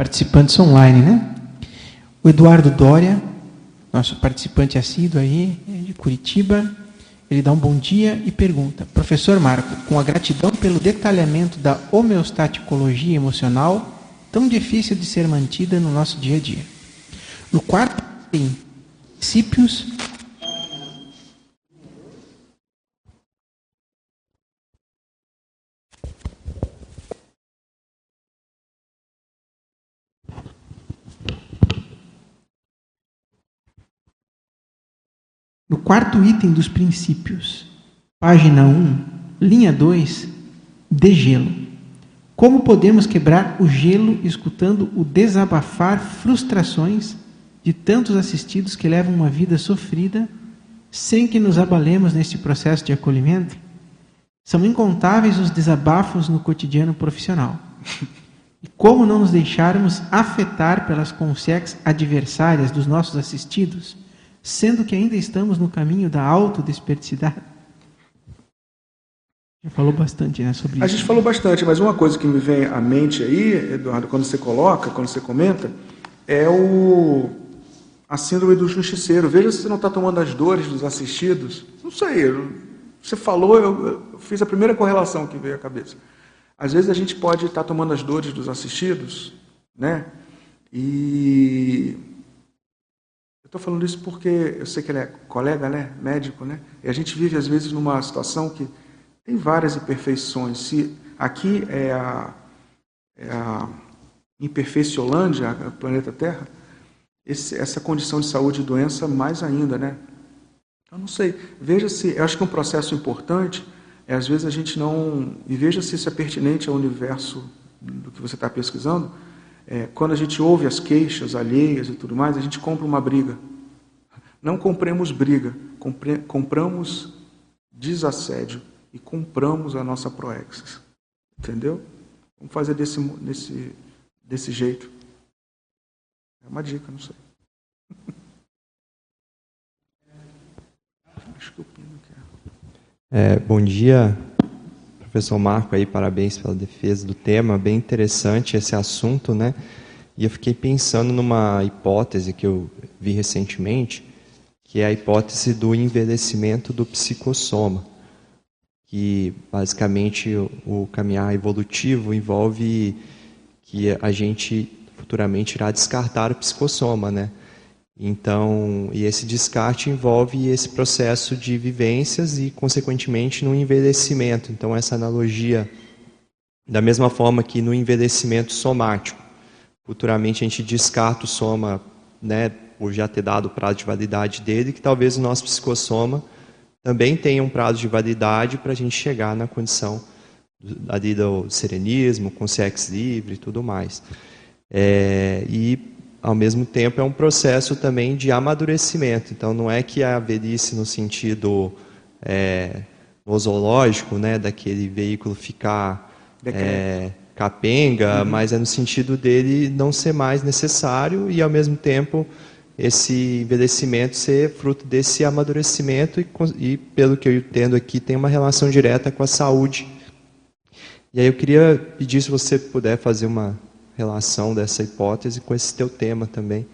participantes online, né? O Eduardo Dória, nosso participante assíduo aí, é de Curitiba, ele dá um bom dia e pergunta: Professor Marco, com a gratidão pelo detalhamento da homeostaticologia emocional, tão difícil de ser mantida no nosso dia a dia. No quarto item, princípios No quarto item dos princípios, página 1, linha 2, degelo. Como podemos quebrar o gelo escutando o desabafar frustrações de tantos assistidos que levam uma vida sofrida sem que nos abalemos neste processo de acolhimento? São incontáveis os desabafos no cotidiano profissional. E como não nos deixarmos afetar pelas consciências adversárias dos nossos assistidos, sendo que ainda estamos no caminho da autodesperdicidade? Já falou bastante né, sobre isso. A gente falou bastante, mas uma coisa que me vem à mente aí, Eduardo, quando você coloca, quando você comenta, é o a síndrome do justiceiro. Veja se você não está tomando as dores dos assistidos. Não sei, você falou, eu, eu fiz a primeira correlação que veio à cabeça. Às vezes a gente pode estar tomando as dores dos assistidos, né? E eu estou falando isso porque eu sei que ele é colega, né? Médico, né? E a gente vive às vezes numa situação que tem várias imperfeições. Se aqui é a, é a planeta Terra, esse, essa condição de saúde e doença mais ainda, né? Eu não sei. Veja se, eu acho que um processo importante é, às vezes, a gente não. E veja se isso é pertinente ao universo do que você está pesquisando. É, quando a gente ouve as queixas alheias e tudo mais, a gente compra uma briga. Não compremos briga, compre, compramos desassédio e compramos a nossa proexis. Entendeu? Vamos fazer desse, desse, desse jeito. É uma dica, não sei. Acho que quer. É, bom dia, professor Marco aí, parabéns pela defesa do tema, bem interessante esse assunto, né? E eu fiquei pensando numa hipótese que eu vi recentemente, que é a hipótese do envelhecimento do psicossoma, que basicamente o, caminhar evolutivo envolve que a gente futuramente irá descartar o psicossoma, né? Então, e esse descarte envolve esse processo de vivências e, consequentemente, no envelhecimento. Então, essa analogia, da mesma forma que no envelhecimento somático, futuramente a gente descarta o soma, né, por já ter dado o prazo de validade dele, que talvez o nosso psicossoma também tenha um prazo de validade para a gente chegar na condição ali do serenismo, consciência livre e tudo mais. É, e ao mesmo tempo, é um processo também de amadurecimento. Então, não é que a velhice no sentido é, nosológico, né, daquele veículo ficar é, capenga, uhum. mas é no sentido dele não ser mais necessário e, ao mesmo tempo, esse envelhecimento ser fruto desse amadurecimento e, e, pelo que eu entendo aqui, tem uma relação direta com a saúde. E aí eu queria pedir se você puder fazer uma relação dessa hipótese com esse teu tema também.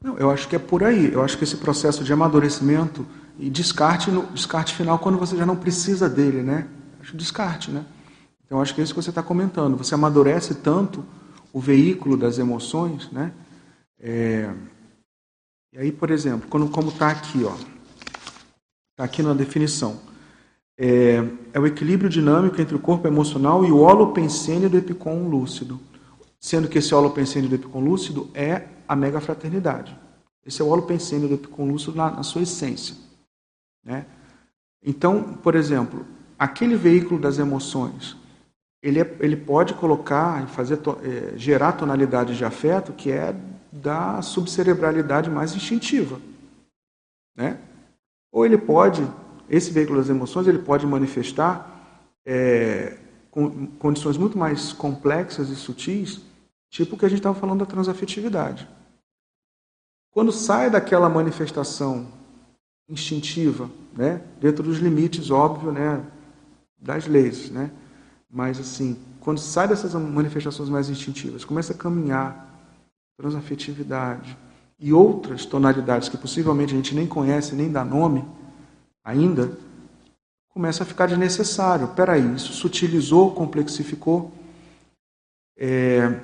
Não, eu acho que é por aí. Eu acho que esse processo de amadurecimento e descarte, no, descarte final quando você já não precisa dele, né? Acho descarte, né? Então acho que é isso que você está comentando. Você amadurece tanto o veículo das emoções, né? É... E aí, por exemplo, quando como está aqui, está aqui na definição, é, é, o equilíbrio dinâmico entre o corpo emocional e o holopensênio do epicom lúcido sendo que esse holopensênio do Epicom lúcido é a mega fraternidade. Esse é o holopensênio do Epicom lúcido na, na sua essência. Né? Então, por exemplo, aquele veículo das emoções, ele, é, ele pode colocar e fazer é, gerar tonalidades de afeto que é da subcerebralidade mais instintiva, né? Ou ele pode, esse veículo das emoções, ele pode manifestar é, condições muito mais complexas e sutis Tipo o que a gente estava falando da transafetividade. Quando sai daquela manifestação instintiva, né, dentro dos limites, óbvio, né, das leis, né, mas assim, quando sai dessas manifestações mais instintivas, começa a caminhar transafetividade e outras tonalidades que possivelmente a gente nem conhece, nem dá nome ainda, começa a ficar desnecessário. Peraí, isso sutilizou, complexificou. É,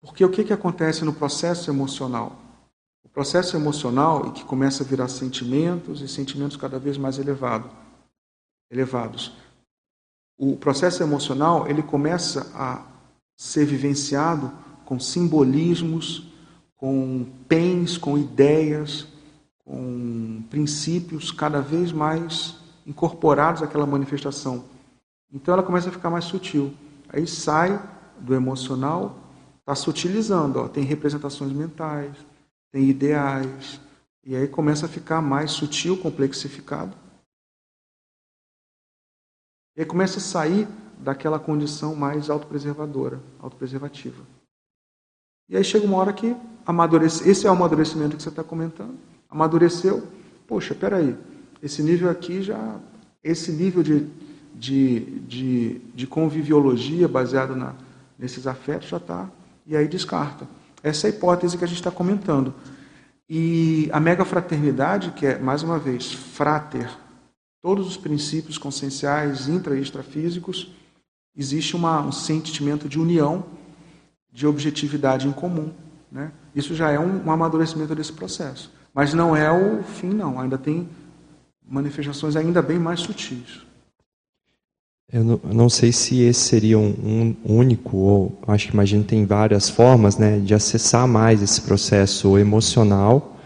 porque o que, que acontece no processo emocional? O processo emocional, e que começa a virar sentimentos e sentimentos cada vez mais elevado, elevados. O processo emocional ele começa a ser vivenciado com simbolismos, com pens, com ideias, com princípios cada vez mais incorporados àquela manifestação. Então ela começa a ficar mais sutil. Aí sai do emocional, está sutilizando. Ó, tem representações mentais, tem ideais, e aí começa a ficar mais sutil, complexificado. E aí começa a sair daquela condição mais autopreservadora, autopreservativa. E aí chega uma hora que amadurece. Esse é o amadurecimento que você está comentando. Amadureceu. Poxa, peraí. Esse nível aqui já. Esse nível de, de, de, de conviviologia baseado na, nesses afetos já está. E aí descarta. Essa é a hipótese que a gente está comentando. E a mega fraternidade, que é, mais uma vez, frater, todos os princípios conscienciais, intra e extrafísicos, existe uma, um sentimento de união, de objetividade em comum. Né? Isso já é um, um amadurecimento desse processo. Mas não é o fim, não. Ainda tem manifestações ainda bem mais sutis. Eu não, eu não, sei se esse seria um, um, único, ou acho que imagino tem várias formas né, de acessar mais esse processo emocional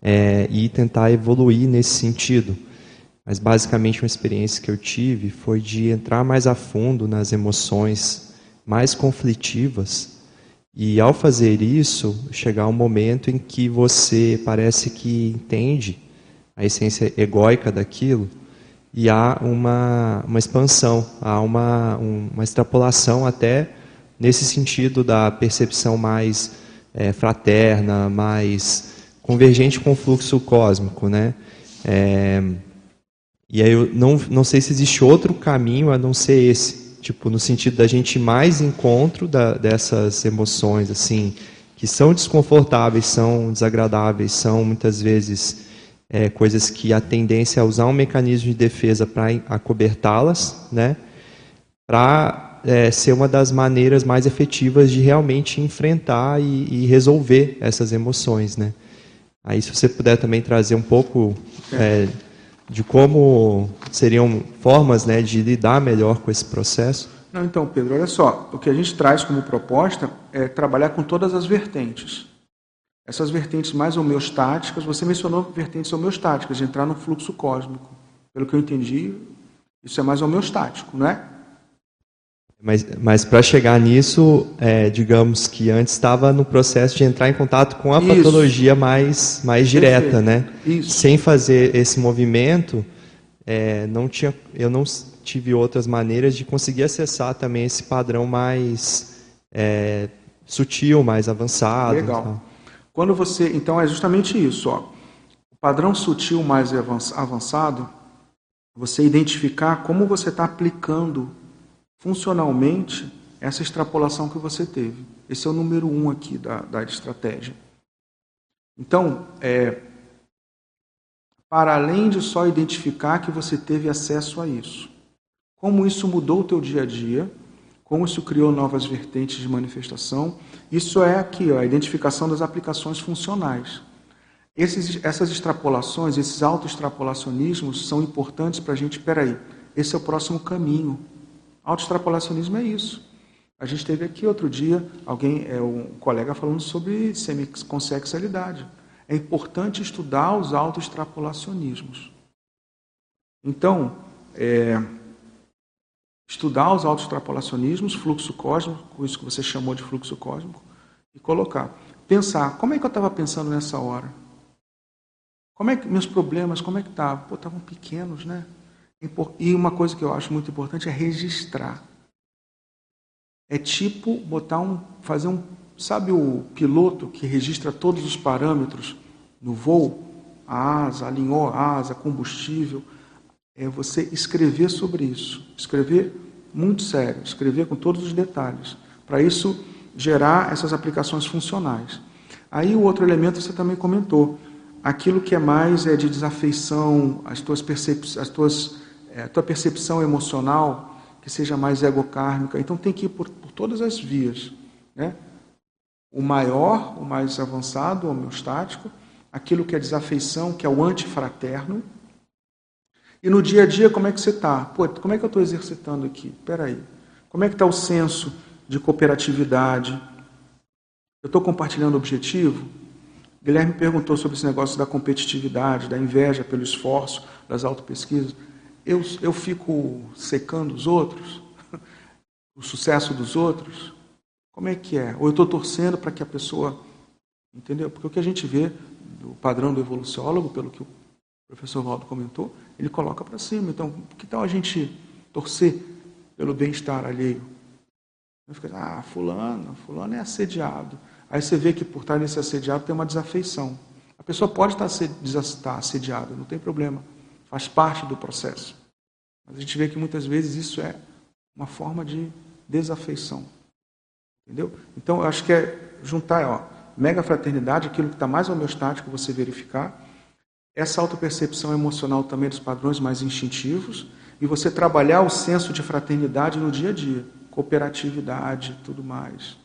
é, e tentar evoluir nesse sentido. Mas basicamente uma experiência que eu tive foi de entrar mais a fundo nas emoções mais conflitivas e ao fazer isso chegar um momento em que você parece que entende a essência egóica daquilo e há uma, uma expansão, há uma, uma extrapolação até nesse sentido da percepção mais é, fraterna, mais convergente com o fluxo cósmico, né? É, e aí eu não, não sei se existe outro caminho a não ser esse, tipo no sentido da gente mais encontro da, dessas emoções assim que são desconfortáveis, são desagradáveis, são muitas vezes é, coisas que a tendência é usar um mecanismo de defesa para acobertá-las, né? Para é, ser uma das maneiras mais efetivas de realmente enfrentar e, e, resolver essas emoções, né? Aí, se você puder também trazer um pouco é, de como seriam formas, né, de lidar melhor com esse processo. Não, então, Pedro, olha só, o que a gente traz como proposta é trabalhar com todas as vertentes. Essas vertentes mais homeostáticas, você mencionou vertentes homeostáticas, de entrar no fluxo cósmico. Pelo que eu entendi, isso é mais homeostático, não é? Mas, mas para chegar nisso, é, digamos que antes estava no processo de entrar em contato com a Isso. patologia mais, mais direta, né? Isso. Sem fazer esse movimento, é, não tinha, eu não tive outras maneiras de conseguir acessar também esse padrão mais é, sutil, mais avançado. Legal. Quando você, então é justamente isso, ó. O padrão sutil mais avançado, você identificar como você está aplicando funcionalmente essa extrapolação que você teve. Esse é o número um aqui da, da estratégia. Então, é, para além de só identificar que você teve acesso a isso, como isso mudou o teu dia a dia, como isso criou novas vertentes de manifestação. Isso é aqui, ó, a identificação das aplicações funcionais. Esses, essas extrapolações, esses autoextrapolacionismos são importantes para a gente, peraí, esse é o próximo caminho. Autoextrapolacionismo é isso. A gente teve aqui outro dia alguém, é, um colega falando sobre semiconsexualidade. É importante estudar os autoextrapolacionismos. Então, é, estudar os autoextrapolacionismos, fluxo cósmico, isso que você chamou de fluxo cósmico, e colocar. Pensar, como é que eu estava pensando nessa hora? Como é que meus problemas, como é que estavam? Pô, estavam pequenos, né? E uma coisa que eu acho muito importante é registrar. É tipo botar um, fazer um, sabe o piloto que registra todos os parâmetros no voo? A asa, alinhou a asa, combustível, é você escrever sobre isso. Escrever muito sério, escrever com todos os detalhes. Para isso gerar essas aplicações funcionais. Aí o outro elemento você também comentou, aquilo que é mais é de desafeição, as tuas percep as tuas, é, tua percepção emocional que seja mais egocármica. Então tem que ir por, por todas as vias. Né? O maior, o mais avançado, o homeostático, aquilo que é desafeição, que é o antifraterno, e no dia a dia, como é que você está? Pô, como é que eu estou exercitando aqui? Espera aí. Como é que está o senso de cooperatividade? Eu estou compartilhando objetivo? Guilherme perguntou sobre esse negócio da competitividade, da inveja pelo esforço, das autopesquisas. Eu, eu fico secando os outros, o sucesso dos outros. Como é que é? Ou eu estou torcendo para que a pessoa. Entendeu? Porque o que a gente vê do padrão do evoluciólogo, pelo que o professor Valdo comentou, ele coloca para cima. Então, que tal a gente torcer pelo bem-estar alheio? Fica, ah, fulano, fulano é assediado. Aí você vê que por estar nesse assediado tem uma desafeição. A pessoa pode estar assediada, não tem problema. Faz parte do processo. Mas a gente vê que muitas vezes isso é uma forma de desafeição. Entendeu? Então, eu acho que é juntar, ó, mega fraternidade, aquilo que está mais homeostático, você verificar. Essa autopercepção emocional também dos padrões mais instintivos. E você trabalhar o senso de fraternidade no dia a dia. Cooperatividade, tudo mais.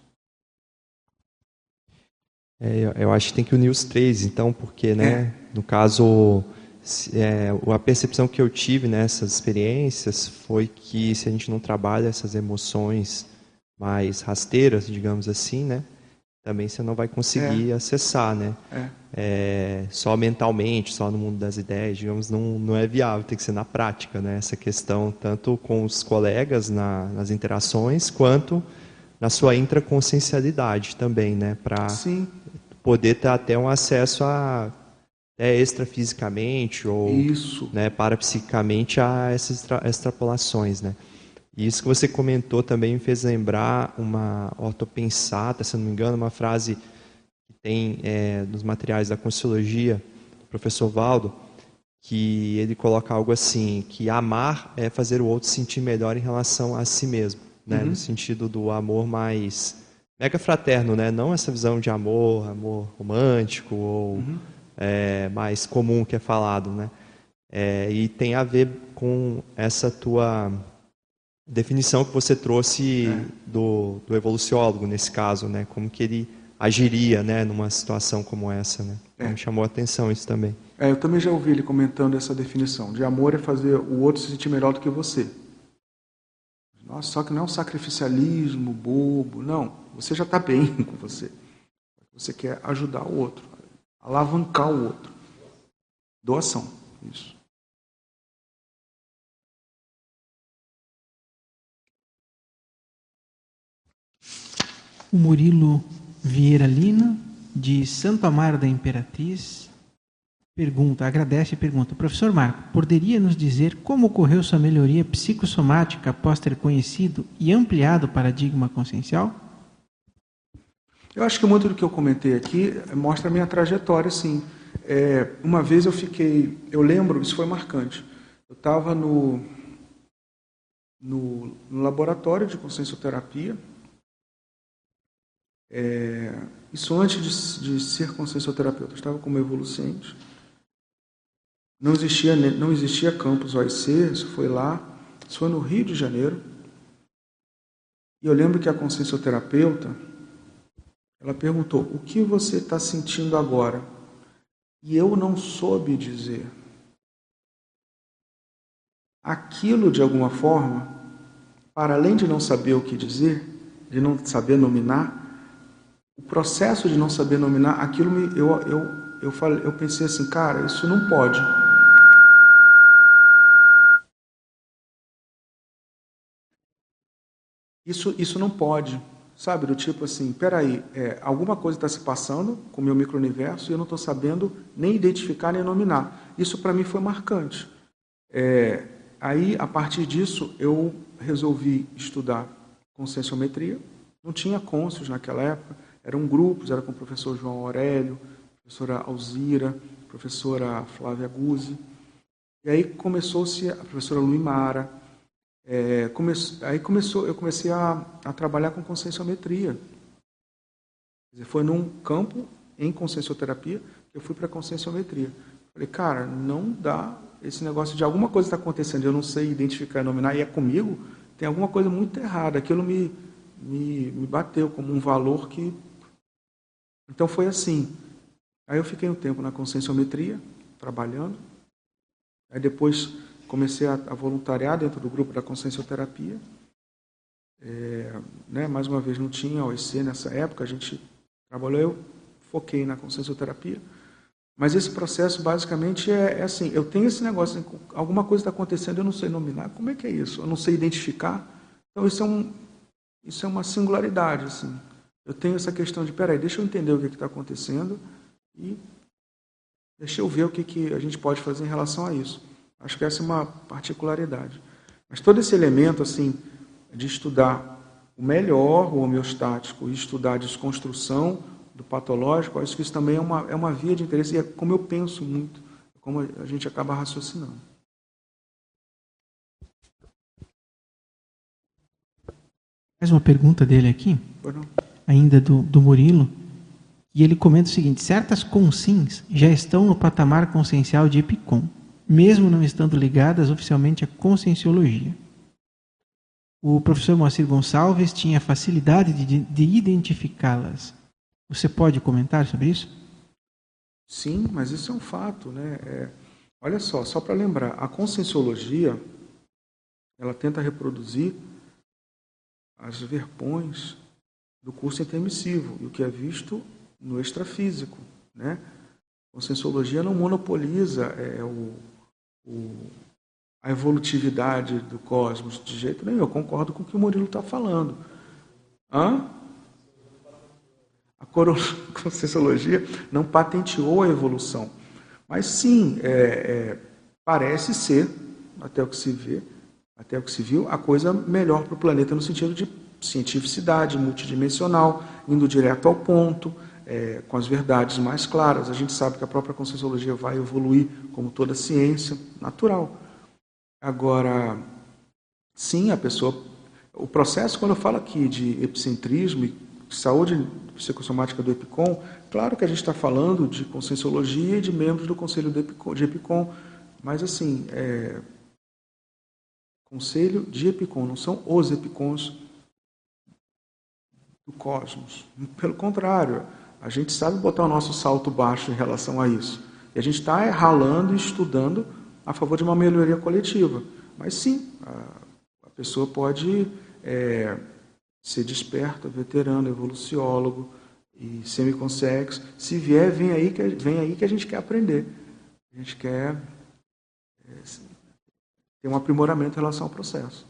É, eu acho que tem que unir os três, então, porque, né, é. no caso, é, a percepção que eu tive nessas experiências foi que se a gente não trabalha essas emoções mais rasteiras, digamos assim, né, também você não vai conseguir é. acessar, né? É. é. só mentalmente, só no mundo das ideias, digamos, não, não é viável, tem que ser na prática, né? Essa questão, tanto com os colegas na, nas interações, quanto na sua intraconsciencialidade também, né? Para poder ter até um acesso a é, extrafisicamente ou Isso. Né, parapsicamente a essas extra, extrapolações, né? E isso que você comentou também me fez lembrar uma ortopensata, se não me engano, uma frase que tem é, nos materiais da Consciologia, do professor Valdo, que ele coloca algo assim, que amar é fazer o outro sentir melhor em relação a si mesmo, né? Uhum. no sentido do amor mais mega fraterno, né? Não essa visão de amor, amor romântico ou uhum. É, mais comum que é falado, né? É, e tem a ver com essa tua definição que você trouxe é. do, do evoluciólogo nesse caso, né? Como que ele agiria, né, numa situação como essa, né? É. Me chamou a atenção isso também. É, eu também já ouvi ele comentando essa definição. De amor é fazer o outro se sentir melhor do que você. Nossa, só que não é um sacrificialismo bobo, não. Você já está bem com você. Você quer ajudar o outro, alavancar o outro. Doação, isso. O Murilo Vieira Lina, de Santo Amaro da Imperatriz, pergunta, agradece e pergunta: Professor Marco, poderia nos dizer como ocorreu sua melhoria psicossomática após ter conhecido e ampliado o paradigma consciencial? Eu acho que muito do que eu comentei aqui mostra a minha trajetória, sim. É, uma vez eu fiquei, eu lembro, isso foi marcante. Eu estava no, no, no, laboratório de consciencioterapia. É, isso antes de, de ser consciencioterapeuta, eu estava como evolucente. Não existia, não existia campus OIC, isso foi lá, isso foi no Rio de Janeiro. E eu lembro que a consciencioterapeuta, ela perguntou: O que você está sentindo agora? E eu não soube dizer. Aquilo, de alguma forma, para além de não saber o que dizer, de não saber nominar, o processo de não saber nominar, aquilo me, eu, eu, eu, falei, eu pensei assim, cara, isso não pode. Isso, isso não pode. Sabe, do tipo assim, peraí, é, alguma coisa está se passando com o meu micro-universo e eu não estou sabendo nem identificar nem nominar. Isso para mim foi marcante. É, aí, a partir disso, eu resolvi estudar conscienciometria. Não tinha cônscios naquela época, eram grupos, era com o professor João Aurélio, professora Alzira, professora Flávia Guzzi. E aí começou-se a professora Luimara, é, come, aí começou, eu comecei a, a trabalhar com conscienciometria. Foi num campo em consciencioterapia que eu fui para conscienciometria. Falei, cara, não dá esse negócio de alguma coisa está acontecendo, eu não sei identificar e nominar, e é comigo, tem alguma coisa muito errada. Aquilo me, me, me bateu como um valor que. Então foi assim. Aí eu fiquei um tempo na conscienciometria, trabalhando. Aí depois comecei a, a voluntariar dentro do grupo da consciencioterapia. É, né, mais uma vez, não tinha OEC nessa época, a gente trabalhou, eu foquei na consciencioterapia. Mas esse processo basicamente é, é assim: eu tenho esse negócio, alguma coisa está acontecendo, eu não sei nominar, como é que é isso? Eu não sei identificar. Então isso é, um, isso é uma singularidade. Assim. Eu tenho essa questão de: peraí, deixa eu entender o que está acontecendo e deixa eu ver o que, que a gente pode fazer em relação a isso. Acho que essa é uma particularidade. Mas todo esse elemento assim de estudar o melhor, o homeostático, e estudar a desconstrução do patológico, acho que isso também é uma, é uma via de interesse e é como eu penso muito, como a gente acaba raciocinando. Mais uma pergunta dele aqui, ainda do, do Murilo, e ele comenta o seguinte: certas consins já estão no patamar consciencial de Epicom, mesmo não estando ligadas oficialmente à conscienciologia o professor Moacir Gonçalves tinha facilidade de, de identificá-las. Você pode comentar sobre isso? Sim, mas isso é um fato. Né? É, olha só, só para lembrar, a conscienciologia ela tenta reproduzir as verpões do curso intermissivo e o que é visto no extrafísico. Né? Conscienciologia não monopoliza é, o, o a evolutividade do cosmos de jeito nenhum. Eu concordo com o que o Murilo está falando. Hã? A Conscienciologia não patenteou a evolução. Mas sim, é, é, parece ser, até o que se vê, até o que se viu, a coisa melhor para o planeta no sentido de cientificidade, multidimensional, indo direto ao ponto, é, com as verdades mais claras. A gente sabe que a própria Conscienciologia vai evoluir, como toda ciência, natural. Agora, sim, a pessoa. O processo, quando eu falo aqui de epicentrismo e saúde psicossomática do EPICOM, claro que a gente está falando de conscienciologia e de membros do conselho de EPICOM, de EPICOM mas assim, é, conselho de EPICOM, não são os EPICONs do cosmos. Pelo contrário, a gente sabe botar o nosso salto baixo em relação a isso. E a gente está ralando e estudando a favor de uma melhoria coletiva. Mas sim, a, pessoa pode é, ser desperta, veterano, evoluciólogo e semiconsexo. Se vier, vem aí, que, vem aí que a gente quer aprender. A gente quer é, ter um aprimoramento em relação ao processo.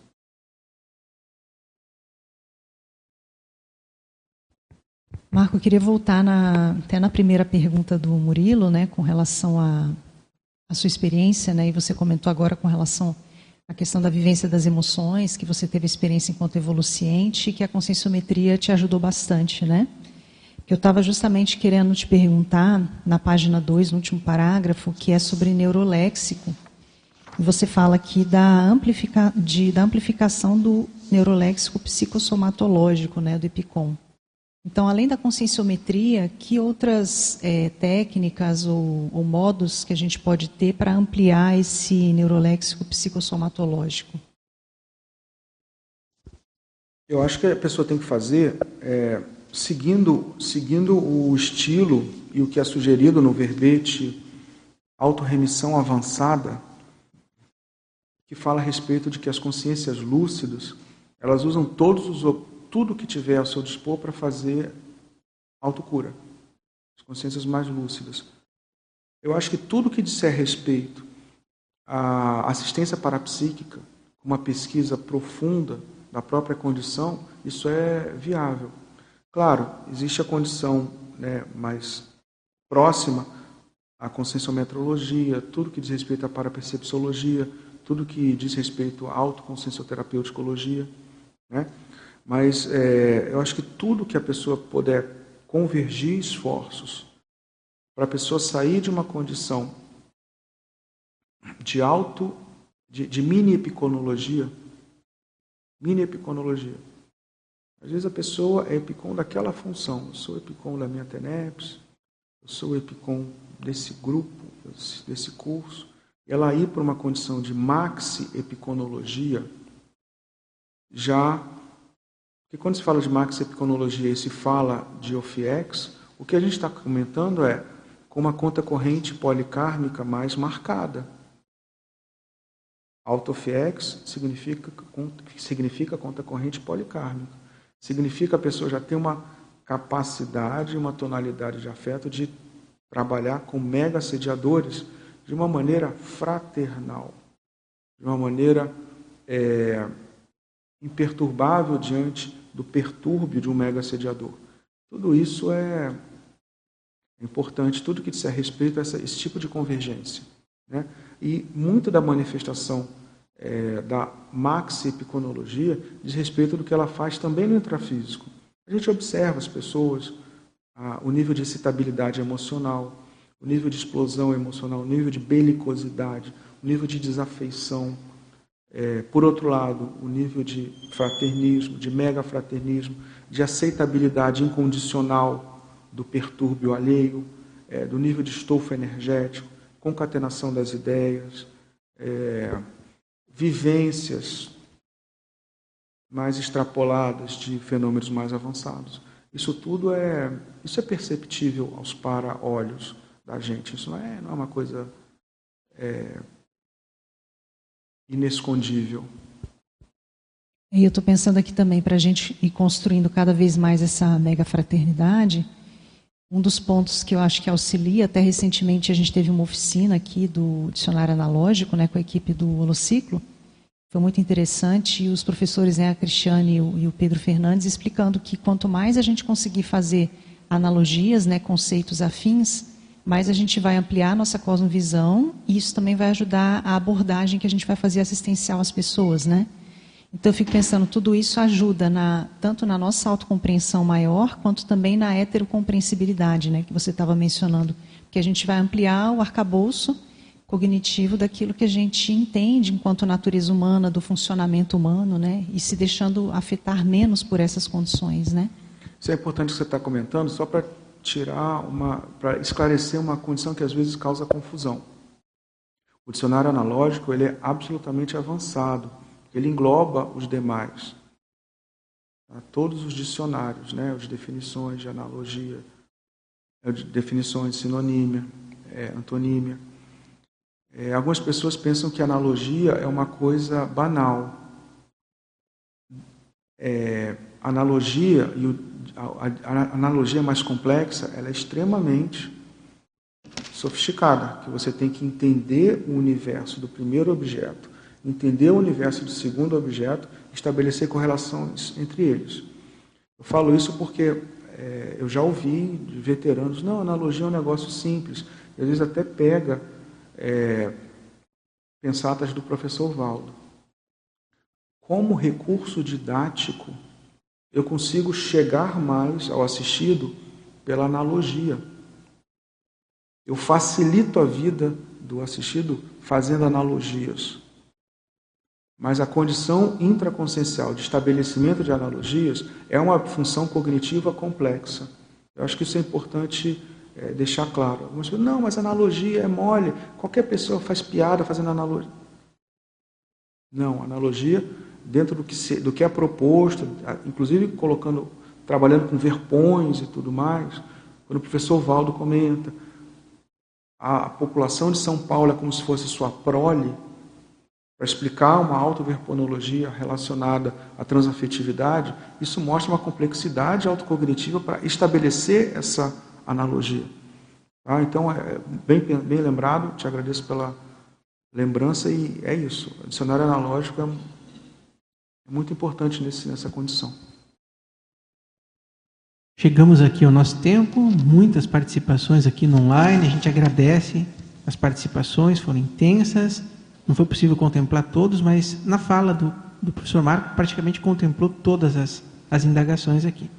Marco, eu queria voltar na, até na primeira pergunta do Murilo, né, com relação a a sua experiência, né? E você comentou agora com relação à questão da vivência das emoções, que você teve experiência enquanto evoluciente e que a conscienciometria te ajudou bastante, né? Eu estava justamente querendo te perguntar, na página 2, no último parágrafo, que é sobre neuroléxico. Você fala aqui da, amplifica, de, da amplificação do neuroléxico psicossomatológico, né, do EPICOM. Então, além da conscienciometria, que outras é, técnicas ou, ou, modos que a gente pode ter para ampliar esse neuroléxico psicossomatológico? Eu acho que a pessoa tem que fazer é, seguindo, seguindo o estilo e o que é sugerido no verbete autorremissão avançada, que fala a respeito de que as consciências lúcidas elas usam todos os tudo que tiver ao seu dispor para fazer autocura. As consciências mais lúcidas. Eu acho que tudo que disser respeito à assistência parapsíquica, uma pesquisa profunda da própria condição, isso é viável. Claro, existe a condição né, mais próxima à conscienciometrologia, tudo que diz respeito à parapercepciologia, tudo que diz respeito à autoconsciencioterapeuticologia, né? Mas é, eu acho que tudo que a pessoa puder convergir esforços para a pessoa sair de uma condição de alto, de, de mini epiconologia, mini epiconologia. Às vezes a pessoa é epicom daquela função. Eu sou epicom da minha TENEPS, eu sou epicom desse grupo, desse, desse curso. E ela ir para uma condição de maxi epiconologia já porque quando se fala de maxepiconologia e se fala de OFIEX, o que a gente está comentando é com uma conta corrente policármica mais marcada. Autofiex significa, significa conta corrente policármica. Significa a pessoa já ter uma capacidade, uma tonalidade de afeto de trabalhar com mega assediadores de uma maneira fraternal, de uma maneira é, imperturbável diante do pertúrbio de um mega assediador. Tudo isso é importante, tudo que disser respeito a esse tipo de convergência. Né? E muito da manifestação é, da maxi-epiconologia diz respeito do que ela faz também no intrafísico. A gente observa as pessoas, a, o nível de excitabilidade emocional, o nível de explosão emocional, o nível de belicosidade, o nível de desafeição. É, por outro lado, o nível de fraternismo, de megafraternismo, de aceitabilidade incondicional do pertúrbio alheio, é, do nível de estofo energético, concatenação das ideias, é, vivências mais extrapoladas de fenômenos mais avançados. Isso tudo é, isso é perceptível aos para-olhos da gente. Isso não é, não é uma coisa é, inescondível. E eu estou pensando aqui também, para a gente ir construindo cada vez mais essa mega fraternidade, um dos pontos que eu acho que auxilia, até recentemente a gente teve uma oficina aqui do dicionário analógico, né, com a equipe do Holociclo, foi muito interessante, e os professores, né, a Cristiane e o Pedro Fernandes, explicando que quanto mais a gente conseguir fazer analogias, né, conceitos afins, mais a gente vai ampliar nossa cosmovisão, e isso também vai ajudar a abordagem que a gente vai fazer assistencial às pessoas, né? Então eu fico pensando, tudo isso ajuda na, tanto na nossa autocompreensão maior, quanto também na heterocompreensibilidade, né, que você estava mencionando. Porque a gente vai ampliar o arcabouço cognitivo daquilo que a gente entende enquanto natureza humana, do funcionamento humano, né, e se deixando afetar menos por essas condições, né? Isso é importante que você está comentando, só para tirar uma, para esclarecer uma condição que às vezes causa confusão. O dicionário analógico ele é absolutamente avançado ele engloba os demais. Tá? Todos os dicionários, né? as definições de analogia, as definições de sinonímia, é, antonímia. É, algumas pessoas pensam que analogia é uma coisa banal. É, analogia e o, a, analogia mais complexa, ela é extremamente sofisticada, que você tem que entender o universo do primeiro objeto entender o universo do segundo objeto, estabelecer correlações entre eles. Eu falo isso porque é, eu já ouvi de veteranos, não, analogia é um negócio simples. Às vezes até pega é, pensatas do professor Valdo. Como recurso didático, eu consigo chegar mais ao assistido pela analogia. Eu facilito a vida do assistido fazendo analogias. Mas a condição intraconsciencial de estabelecimento de analogias é uma função cognitiva complexa. Eu acho que isso é importante é, deixar claro. Algumas pessoas, não, mas analogia é mole. Qualquer pessoa faz piada fazendo analogia. Não, analogia dentro do que, se, do que é proposto, inclusive colocando, trabalhando com verpões e tudo mais. Quando o professor Valdo comenta, a população de São Paulo é como se fosse sua prole, para explicar uma autoverponologia relacionada à transafetividade, isso mostra uma complexidade autocognitiva para estabelecer essa analogia. Tá? Então, é bem, bem lembrado, te agradeço pela lembrança e é isso. O dicionário analógico é, é muito importante nesse, nessa condição. Chegamos aqui ao nosso tempo, muitas participações aqui no online, a gente agradece as participações, foram intensas. Não foi possível contemplar todos, mas na fala do, do professor Marco, praticamente contemplou todas as, as indagações aqui.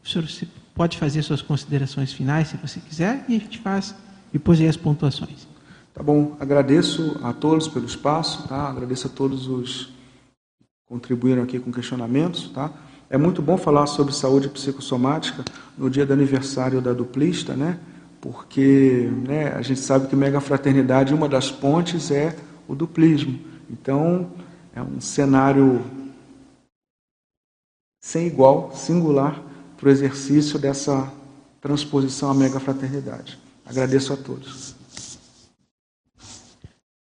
Professor, você pode fazer suas considerações finais, se você quiser, e a gente faz depois aí as pontuações. Tá bom, agradeço a todos pelo espaço, tá? agradeço a todos os contribuíram aqui com questionamentos. Tá? É muito bom falar sobre saúde psicossomática no dia do aniversário da duplista, né? porque né, a gente sabe que mega fraternidade, uma das pontes é o duplismo. Então, é um cenário sem igual, singular, para o exercício dessa transposição à mega fraternidade. Agradeço a todos.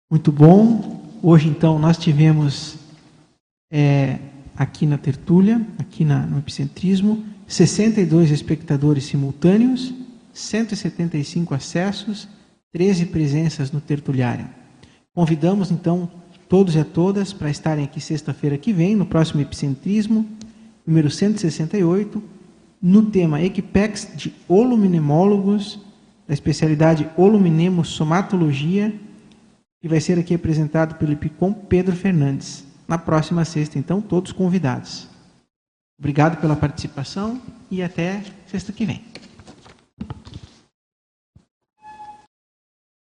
Muito bom. Hoje, então, nós tivemos é, aqui na tertúlia, aqui na, no epicentrismo, 62 espectadores simultâneos, 175 acessos, 13 presenças no tertuliário. Convidamos então todos e a todas para estarem aqui sexta-feira que vem, no próximo epicentrismo, número 168, no tema Equipex de Oluminemólogos, da especialidade Oluminemosomatologia, que vai ser aqui apresentado pelo Epicom Pedro Fernandes. Na próxima sexta, então, todos convidados. Obrigado pela participação e até sexta que vem.